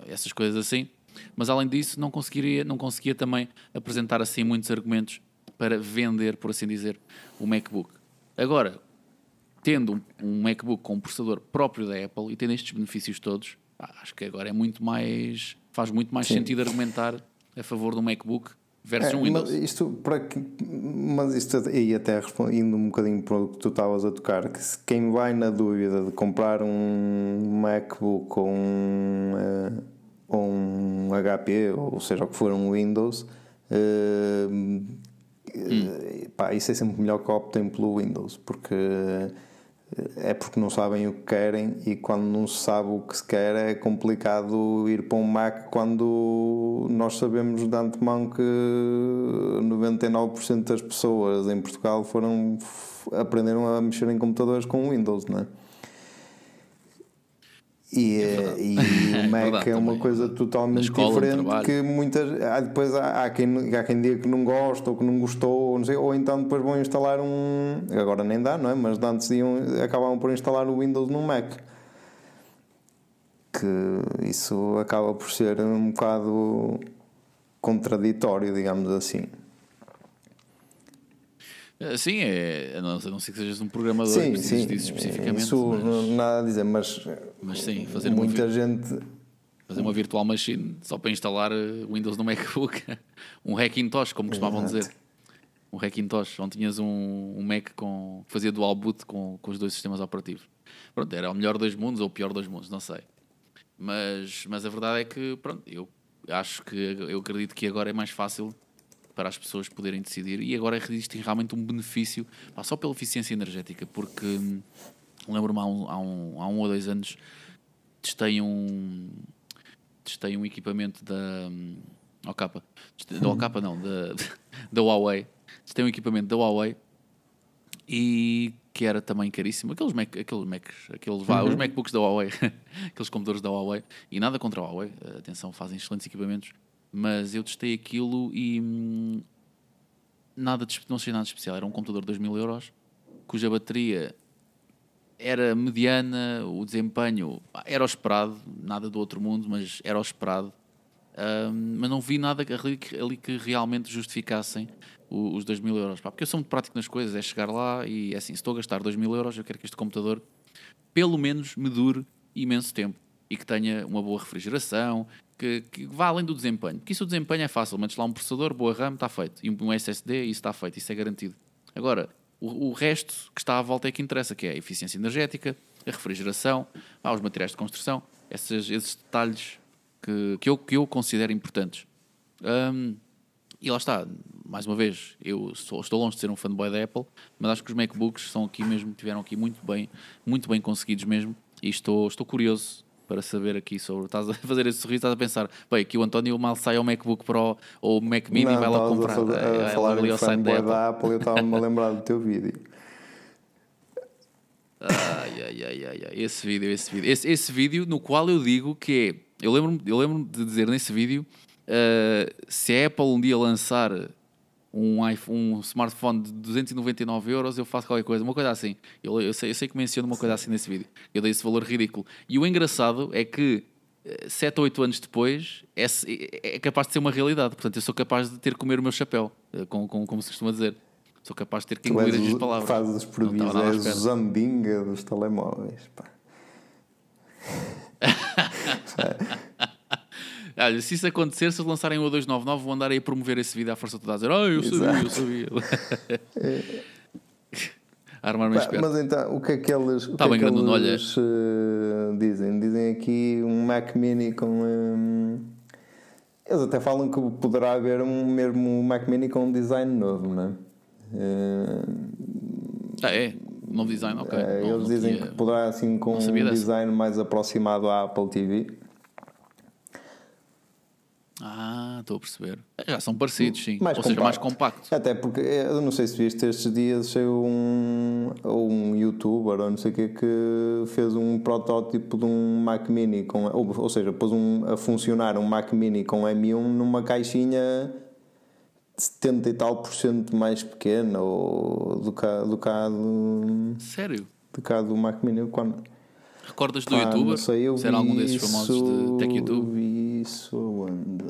essas coisas assim. Mas além disso, não conseguiria, não conseguia também apresentar assim muitos argumentos para vender, por assim dizer, o MacBook. Agora, tendo um, MacBook com um processador próprio da Apple e tendo estes benefícios todos, acho que agora é muito mais faz muito mais sentido argumentar a favor do MacBook versus É, um Windows. mas isto, para que, mas isto e até respondendo um bocadinho para o que tu estavas a tocar, que se quem vai na dúvida de comprar um MacBook ou um, eh, ou um HP, ou seja o que for um Windows, eh, eh, pá, isso é sempre melhor que optem pelo Windows, porque é porque não sabem o que querem e quando não se sabe o que se quer é complicado ir para um Mac quando nós sabemos de antemão que 99% das pessoas em Portugal foram aprenderam a mexer em computadores com Windows, não é? E, é e o Mac é, é uma também. coisa totalmente escola, diferente que muitas. Ah, depois há, há, quem, há quem diga que não gosta ou que não gostou, não sei, ou então depois vão instalar um. Agora nem dá, não é? Mas antes iam, acabavam por instalar o Windows no Mac. Que isso acaba por ser um bocado contraditório, digamos assim. Eh, sim, é, a não, não ser que sejas um programador sim, sim, disso especificamente. Isso mas, não nada a dizer, mas, mas sim, fazer muita uma, gente. Fazer uma virtual machine só para instalar eh, Windows no MacBook. um Hackintosh, como costumavam Exato. dizer. Um Hackintosh, onde tinhas um, um Mac com, que fazia dual boot com, com os dois sistemas operativos. Pronto, era o melhor dos mundos ou o pior dos mundos, não sei. Mas, mas a verdade é que, pronto, eu acho que, eu acredito que agora é mais fácil para as pessoas poderem decidir. E agora existem realmente um benefício, pá, só pela eficiência energética, porque hum, lembro-me há um, há, um, há um ou dois anos testei um, testei um equipamento da hum, OCAPA, da OCAPA não, da, da Huawei, testei um equipamento da Huawei e que era também caríssimo. Aqueles, Mac, aqueles Macs, aqueles, uhum. os MacBooks da Huawei, aqueles computadores da Huawei, e nada contra a Huawei, atenção, fazem excelentes equipamentos, mas eu testei aquilo e hum, nada de, não achei nada de especial. Era um computador de 2 mil euros, cuja bateria era mediana, o desempenho era o esperado, nada do outro mundo, mas era o esperado. Um, mas não vi nada ali, ali que realmente justificassem os 2 mil euros. Pá, porque eu sou muito prático nas coisas, é chegar lá e é assim, se estou a gastar 2 mil euros, eu quero que este computador pelo menos me dure imenso tempo e que tenha uma boa refrigeração, que, que vá além do desempenho. Porque isso o desempenho é fácil, metes lá um processador, boa RAM, está feito. E um SSD, isso está feito, isso é garantido. Agora, o, o, resto que está à volta é que interessa, que é a eficiência energética, a refrigeração, ah, os materiais de construção, esses, esses detalhes que, que, eu, que eu considero importantes. Um, e lá está, mais uma vez, eu sou, estou longe de ser um fanboy da Apple, mas acho que os MacBooks são aqui mesmo, tiveram aqui muito bem, muito bem conseguidos mesmo, e estou, estou curioso para saber aqui sobre. Estás a fazer esse sorriso, estás a pensar, bem, aqui o António mal sai ao MacBook Pro ou o Mac Mini não, vai lá comprar. A, a, a, a falar ali em fanboy da Apple, eu estava-me a lembrar do teu vídeo. Ai, ai, ai, ai, ai, esse vídeo, esse vídeo. Esse, esse vídeo no qual eu digo que é. Eu lembro-me lembro de dizer nesse vídeo uh, se a Apple um dia lançar um, iPhone, um smartphone de 299 euros, eu faço qualquer coisa, uma coisa assim. Eu, eu, sei, eu sei que menciono uma coisa assim nesse vídeo. Eu dei esse valor ridículo. E o engraçado é que 7 ou 8 anos depois é, é, capaz de ser uma realidade. Portanto, eu sou capaz de ter que comer o meu chapéu, eh, com, com, como se costuma dizer. Sou capaz de ter que engolir as palavras. Fazes os prodígios, és o zambinga dos telemóveis. Pá. Olha, se isso acontecer, se eles lançarem o 299, vou andar aí a promover esse vídeo à força toda a dizer, ah, eu sabia, eu sabia. Armar-me Mas então, o que é que eles, o tá que é que eles uh, dizem? Dizem aqui um Mac Mini com. Um, eles até falam que poderá haver um mesmo Mac Mini com um design novo, não é? Uh, ah, é? Novo design, ok. Uh, eles não dizem tinha... que poderá assim com um design mais aproximado à Apple TV. Ah, estou a perceber. Já são parecidos, sim. Mais Ou compacto. seja, mais compactos. Até porque, eu não sei se viste estes dias, saiu um, um youtuber ou não sei o que que fez um protótipo de um Mac Mini, com, ou, ou seja, pôs um, a funcionar um Mac Mini com M1 numa caixinha 70 e tal por cento mais pequena ou do cá do, do, Sério? Do cá do Mac Mini. Quando, Recordas do youtuber? Não sei, eu Será algum desses famosos de Tech YouTube? Vi isso onde?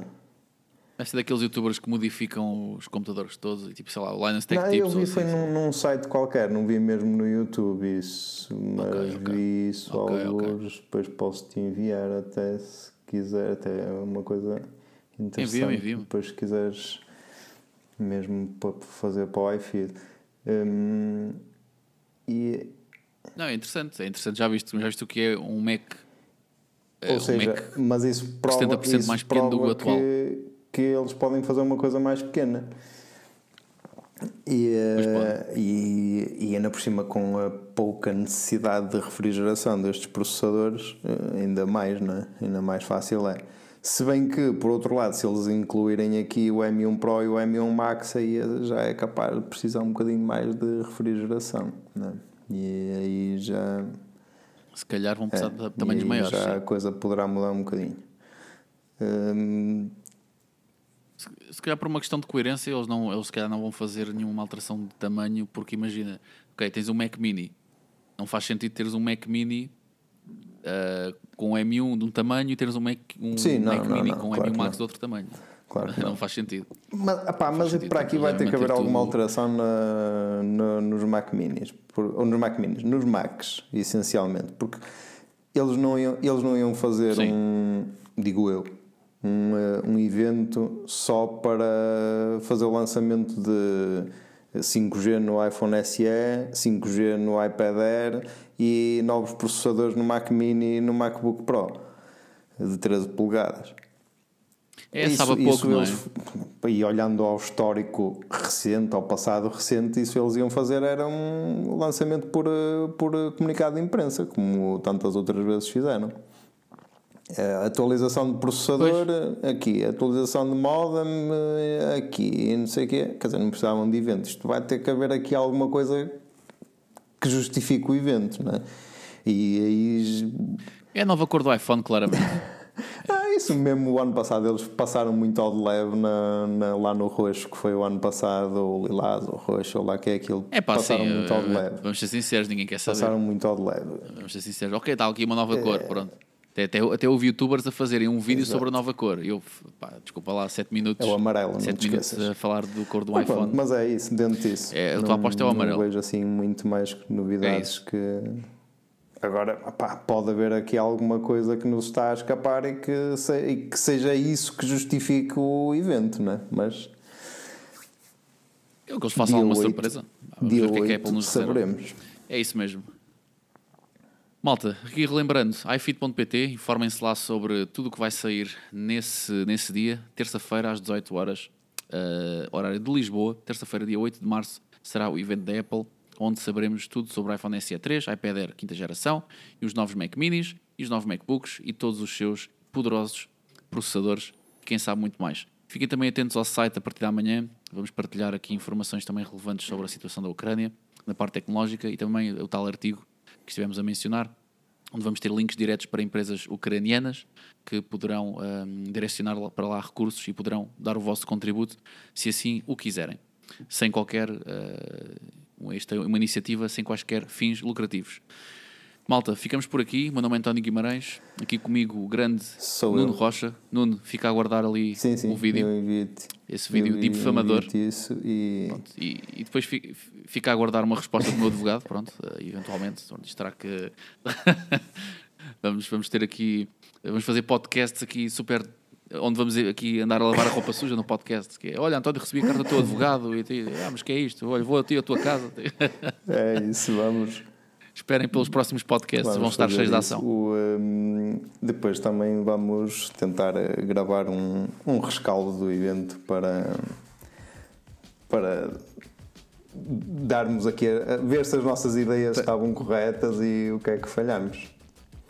Esta é daqueles youtubers que modificam os computadores todos, tipo, sei lá, o Linus Tech não, Tips. Eu vi foi assim. num, num, site qualquer, não vi mesmo no YouTube isso, mas okay, okay. vi isso okay, alguns, depois posso te enviar até se quiser, até é uma coisa interessante. Envia-me, envia-me. Depois se quiseres mesmo para fazer para o iFeed. Um, e... Não, é interessante, é interessante, já viste, já viste o que é um Mac ou um seja, Mac mas isso prova, 70% isso mais pequeno do que atual. Que que eles podem fazer uma coisa mais pequena. E, uh, e, e ainda por cima com a pouca necessidade de refrigeração destes processadores, eh, ainda mais, né? ainda mais fácil é. Se bem que, por outro lado, se eles incluírem aqui o M1 Pro e o M1 Max, aí já é capaz de precisar um bocadinho mais de refrigeração. Né? E aí já. Se calhar vão precisar é, de tamanhos maiores. Já sim. a coisa poderá mudar um bocadinho. Hum... Se, se calhar por uma questão de coerência, eles, não, eles se calhar não vão fazer nenhuma alteração de tamanho, porque imagina, ok, tens um Mac Mini, não faz sentido teres um Mac Mini uh, com M1 de um tamanho e teres um Mac, um Sim, não, Mac não, Mini não, com claro M1 Max de outro tamanho. Claro não, faz sentido. Mas, apá, mas sentido, para aqui vai ter que haver alguma tudo- alteração na, na- nos Mac Minis. Por- ou nos Mac Minis, nos Macs, essencialmente. Porque eles não iam, eles não iam fazer Sim. um, digo eu, um, eh, um evento só para fazer o lançamento de 5G no iPhone SE, 5G no iPad Air e novos processadores no Mac Mini e no MacBook Pro de 13 polegadas. É, sabe a pouco, não é? eles- E olhando ao histórico recente, ao passado recente, isso eles iam fazer era um lançamento por, eh, por comunicado de imprensa, como tantas outras vezes fizeram. Eh, Atualização de processador eh, aqui, atualização de modem aqui, e não sei o quê. Quer dizer, não precisavam de eventos. Isto vai ter que haver aqui alguma coisa que justifique o evento, não é? E aí É a nova cor do iPhone, claramente. mesmo o ano passado eles passaram muito ao de leve na, na- lá no roxo, que foi o ano passado, o lilás, o roxo, ou lá que é aquilo. É pá, passaram sim, muito ao de eh, leve. vamos ser sinceros, ninguém quer saber. Passaram muito ao de leve. Vamos ser sinceros. Ok, está aqui uma nova É. cor, pronto. Até, até, até houve youtubers a fazerem um vídeo sobre a nova cor. Eu, pá, desculpa lá, 7 minutos. É o amarelo, não 7 te minutos esqueças. a falar do cor do pronto, iPhone. mas é isso, dentro disso. É, a tua aposta é o amarelo. Não vejo assim muito mais novidades isso. que. Agora, pá, pode haver aqui alguma coisa que nos está a escapar e que, se- e que seja isso que justifique o evento, né? Mas Eu que eles façam alguma 8, surpresa. Vamos dia ver o que é que a 8 Apple nos saberemos. É isso mesmo. Malta, aqui relembrando, ifit.pt, informem-se lá sobre tudo o que vai sair nesse, nesse dia, terça-feira às 18 horas, eh, horário de Lisboa, terça-feira, dia 8 de março, será o evento da Apple, onde saberemos tudo sobre o iPhone SE 3, iPad Air quinta geração, e os novos Mac Minis, e os novos MacBooks, e todos os seus poderosos processadores, quem sabe muito mais. Fiquem também atentos ao site a partir da manhã, vamos partilhar aqui informações também relevantes sobre a situação da Ucrânia, na parte tecnológica, e também o tal artigo que estivemos a mencionar, onde vamos ter links diretos para empresas ucranianas que poderão hum, direcionar para lá recursos e poderão dar o vosso contributo, se assim o quiserem, sem qualquer. Uh, esta é uma iniciativa sem quaisquer fins lucrativos. Malta, ficamos por aqui. Meu nome é António Guimarães. Aqui comigo o grande Sou Nuno eu. Rocha. Nuno, fica a aguardar ali Sim, sim, o vídeo. Esse vídeo Eu difamador. envio-te isso e Pronto, e, e depois fi- fica a aguardar uma resposta do meu advogado, pronto, eh, eventualmente, isto terá que vamos, vamos ter aqui, vamos fazer podcasts aqui super, onde vamos aqui andar a lavar a roupa suja no podcast, que é, olha António, recebi a carta do teu advogado, e te, ah, mas que é isto? Olha, vou a ti à tua casa. é isso, vamos. Esperem pelos próximos podcasts, vamos vão estar cheios de ação. O, hum, depois também vamos tentar eh, gravar um, um rescaldo do evento para, para darmos aqui a, a ver se as nossas ideias estavam corretas e o que é que falhamos.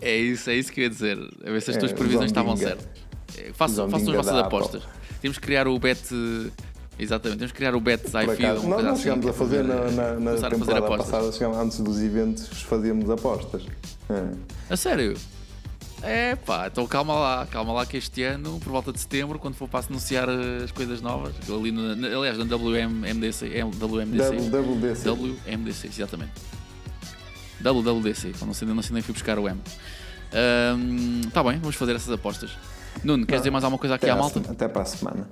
É isso, é isso que eu ia dizer, a ver se as É, tuas previsões estavam certas. É, Façam, façam as vossas apostas. Temos que criar o bet, exatamente, temos que criar o bet uma nós, nós assim, chegámos a fazer na, na, na começar a fazer temporada apostas. passada, chegámos, antes dos eventos, fazíamos apostas. É. A sério? É pá, então calma lá, calma lá que este ano, por volta de setembro, quando for para anunciar eh, as coisas novas, ali no, na- aliás, na WMDC, é WMDC, WWDC. WMDC, exatamente. WWDC, não sei, não sei nem fui buscar o M. Está bem, vamos fazer essas apostas. Nuno, queres dizer mais alguma coisa aqui Até à à malta? Até para a semana.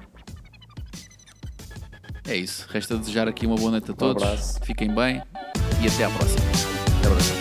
É isso, resta desejar aqui uma boa noite a todos. abraço. Fiquem bem e até à próxima. Até a próxima.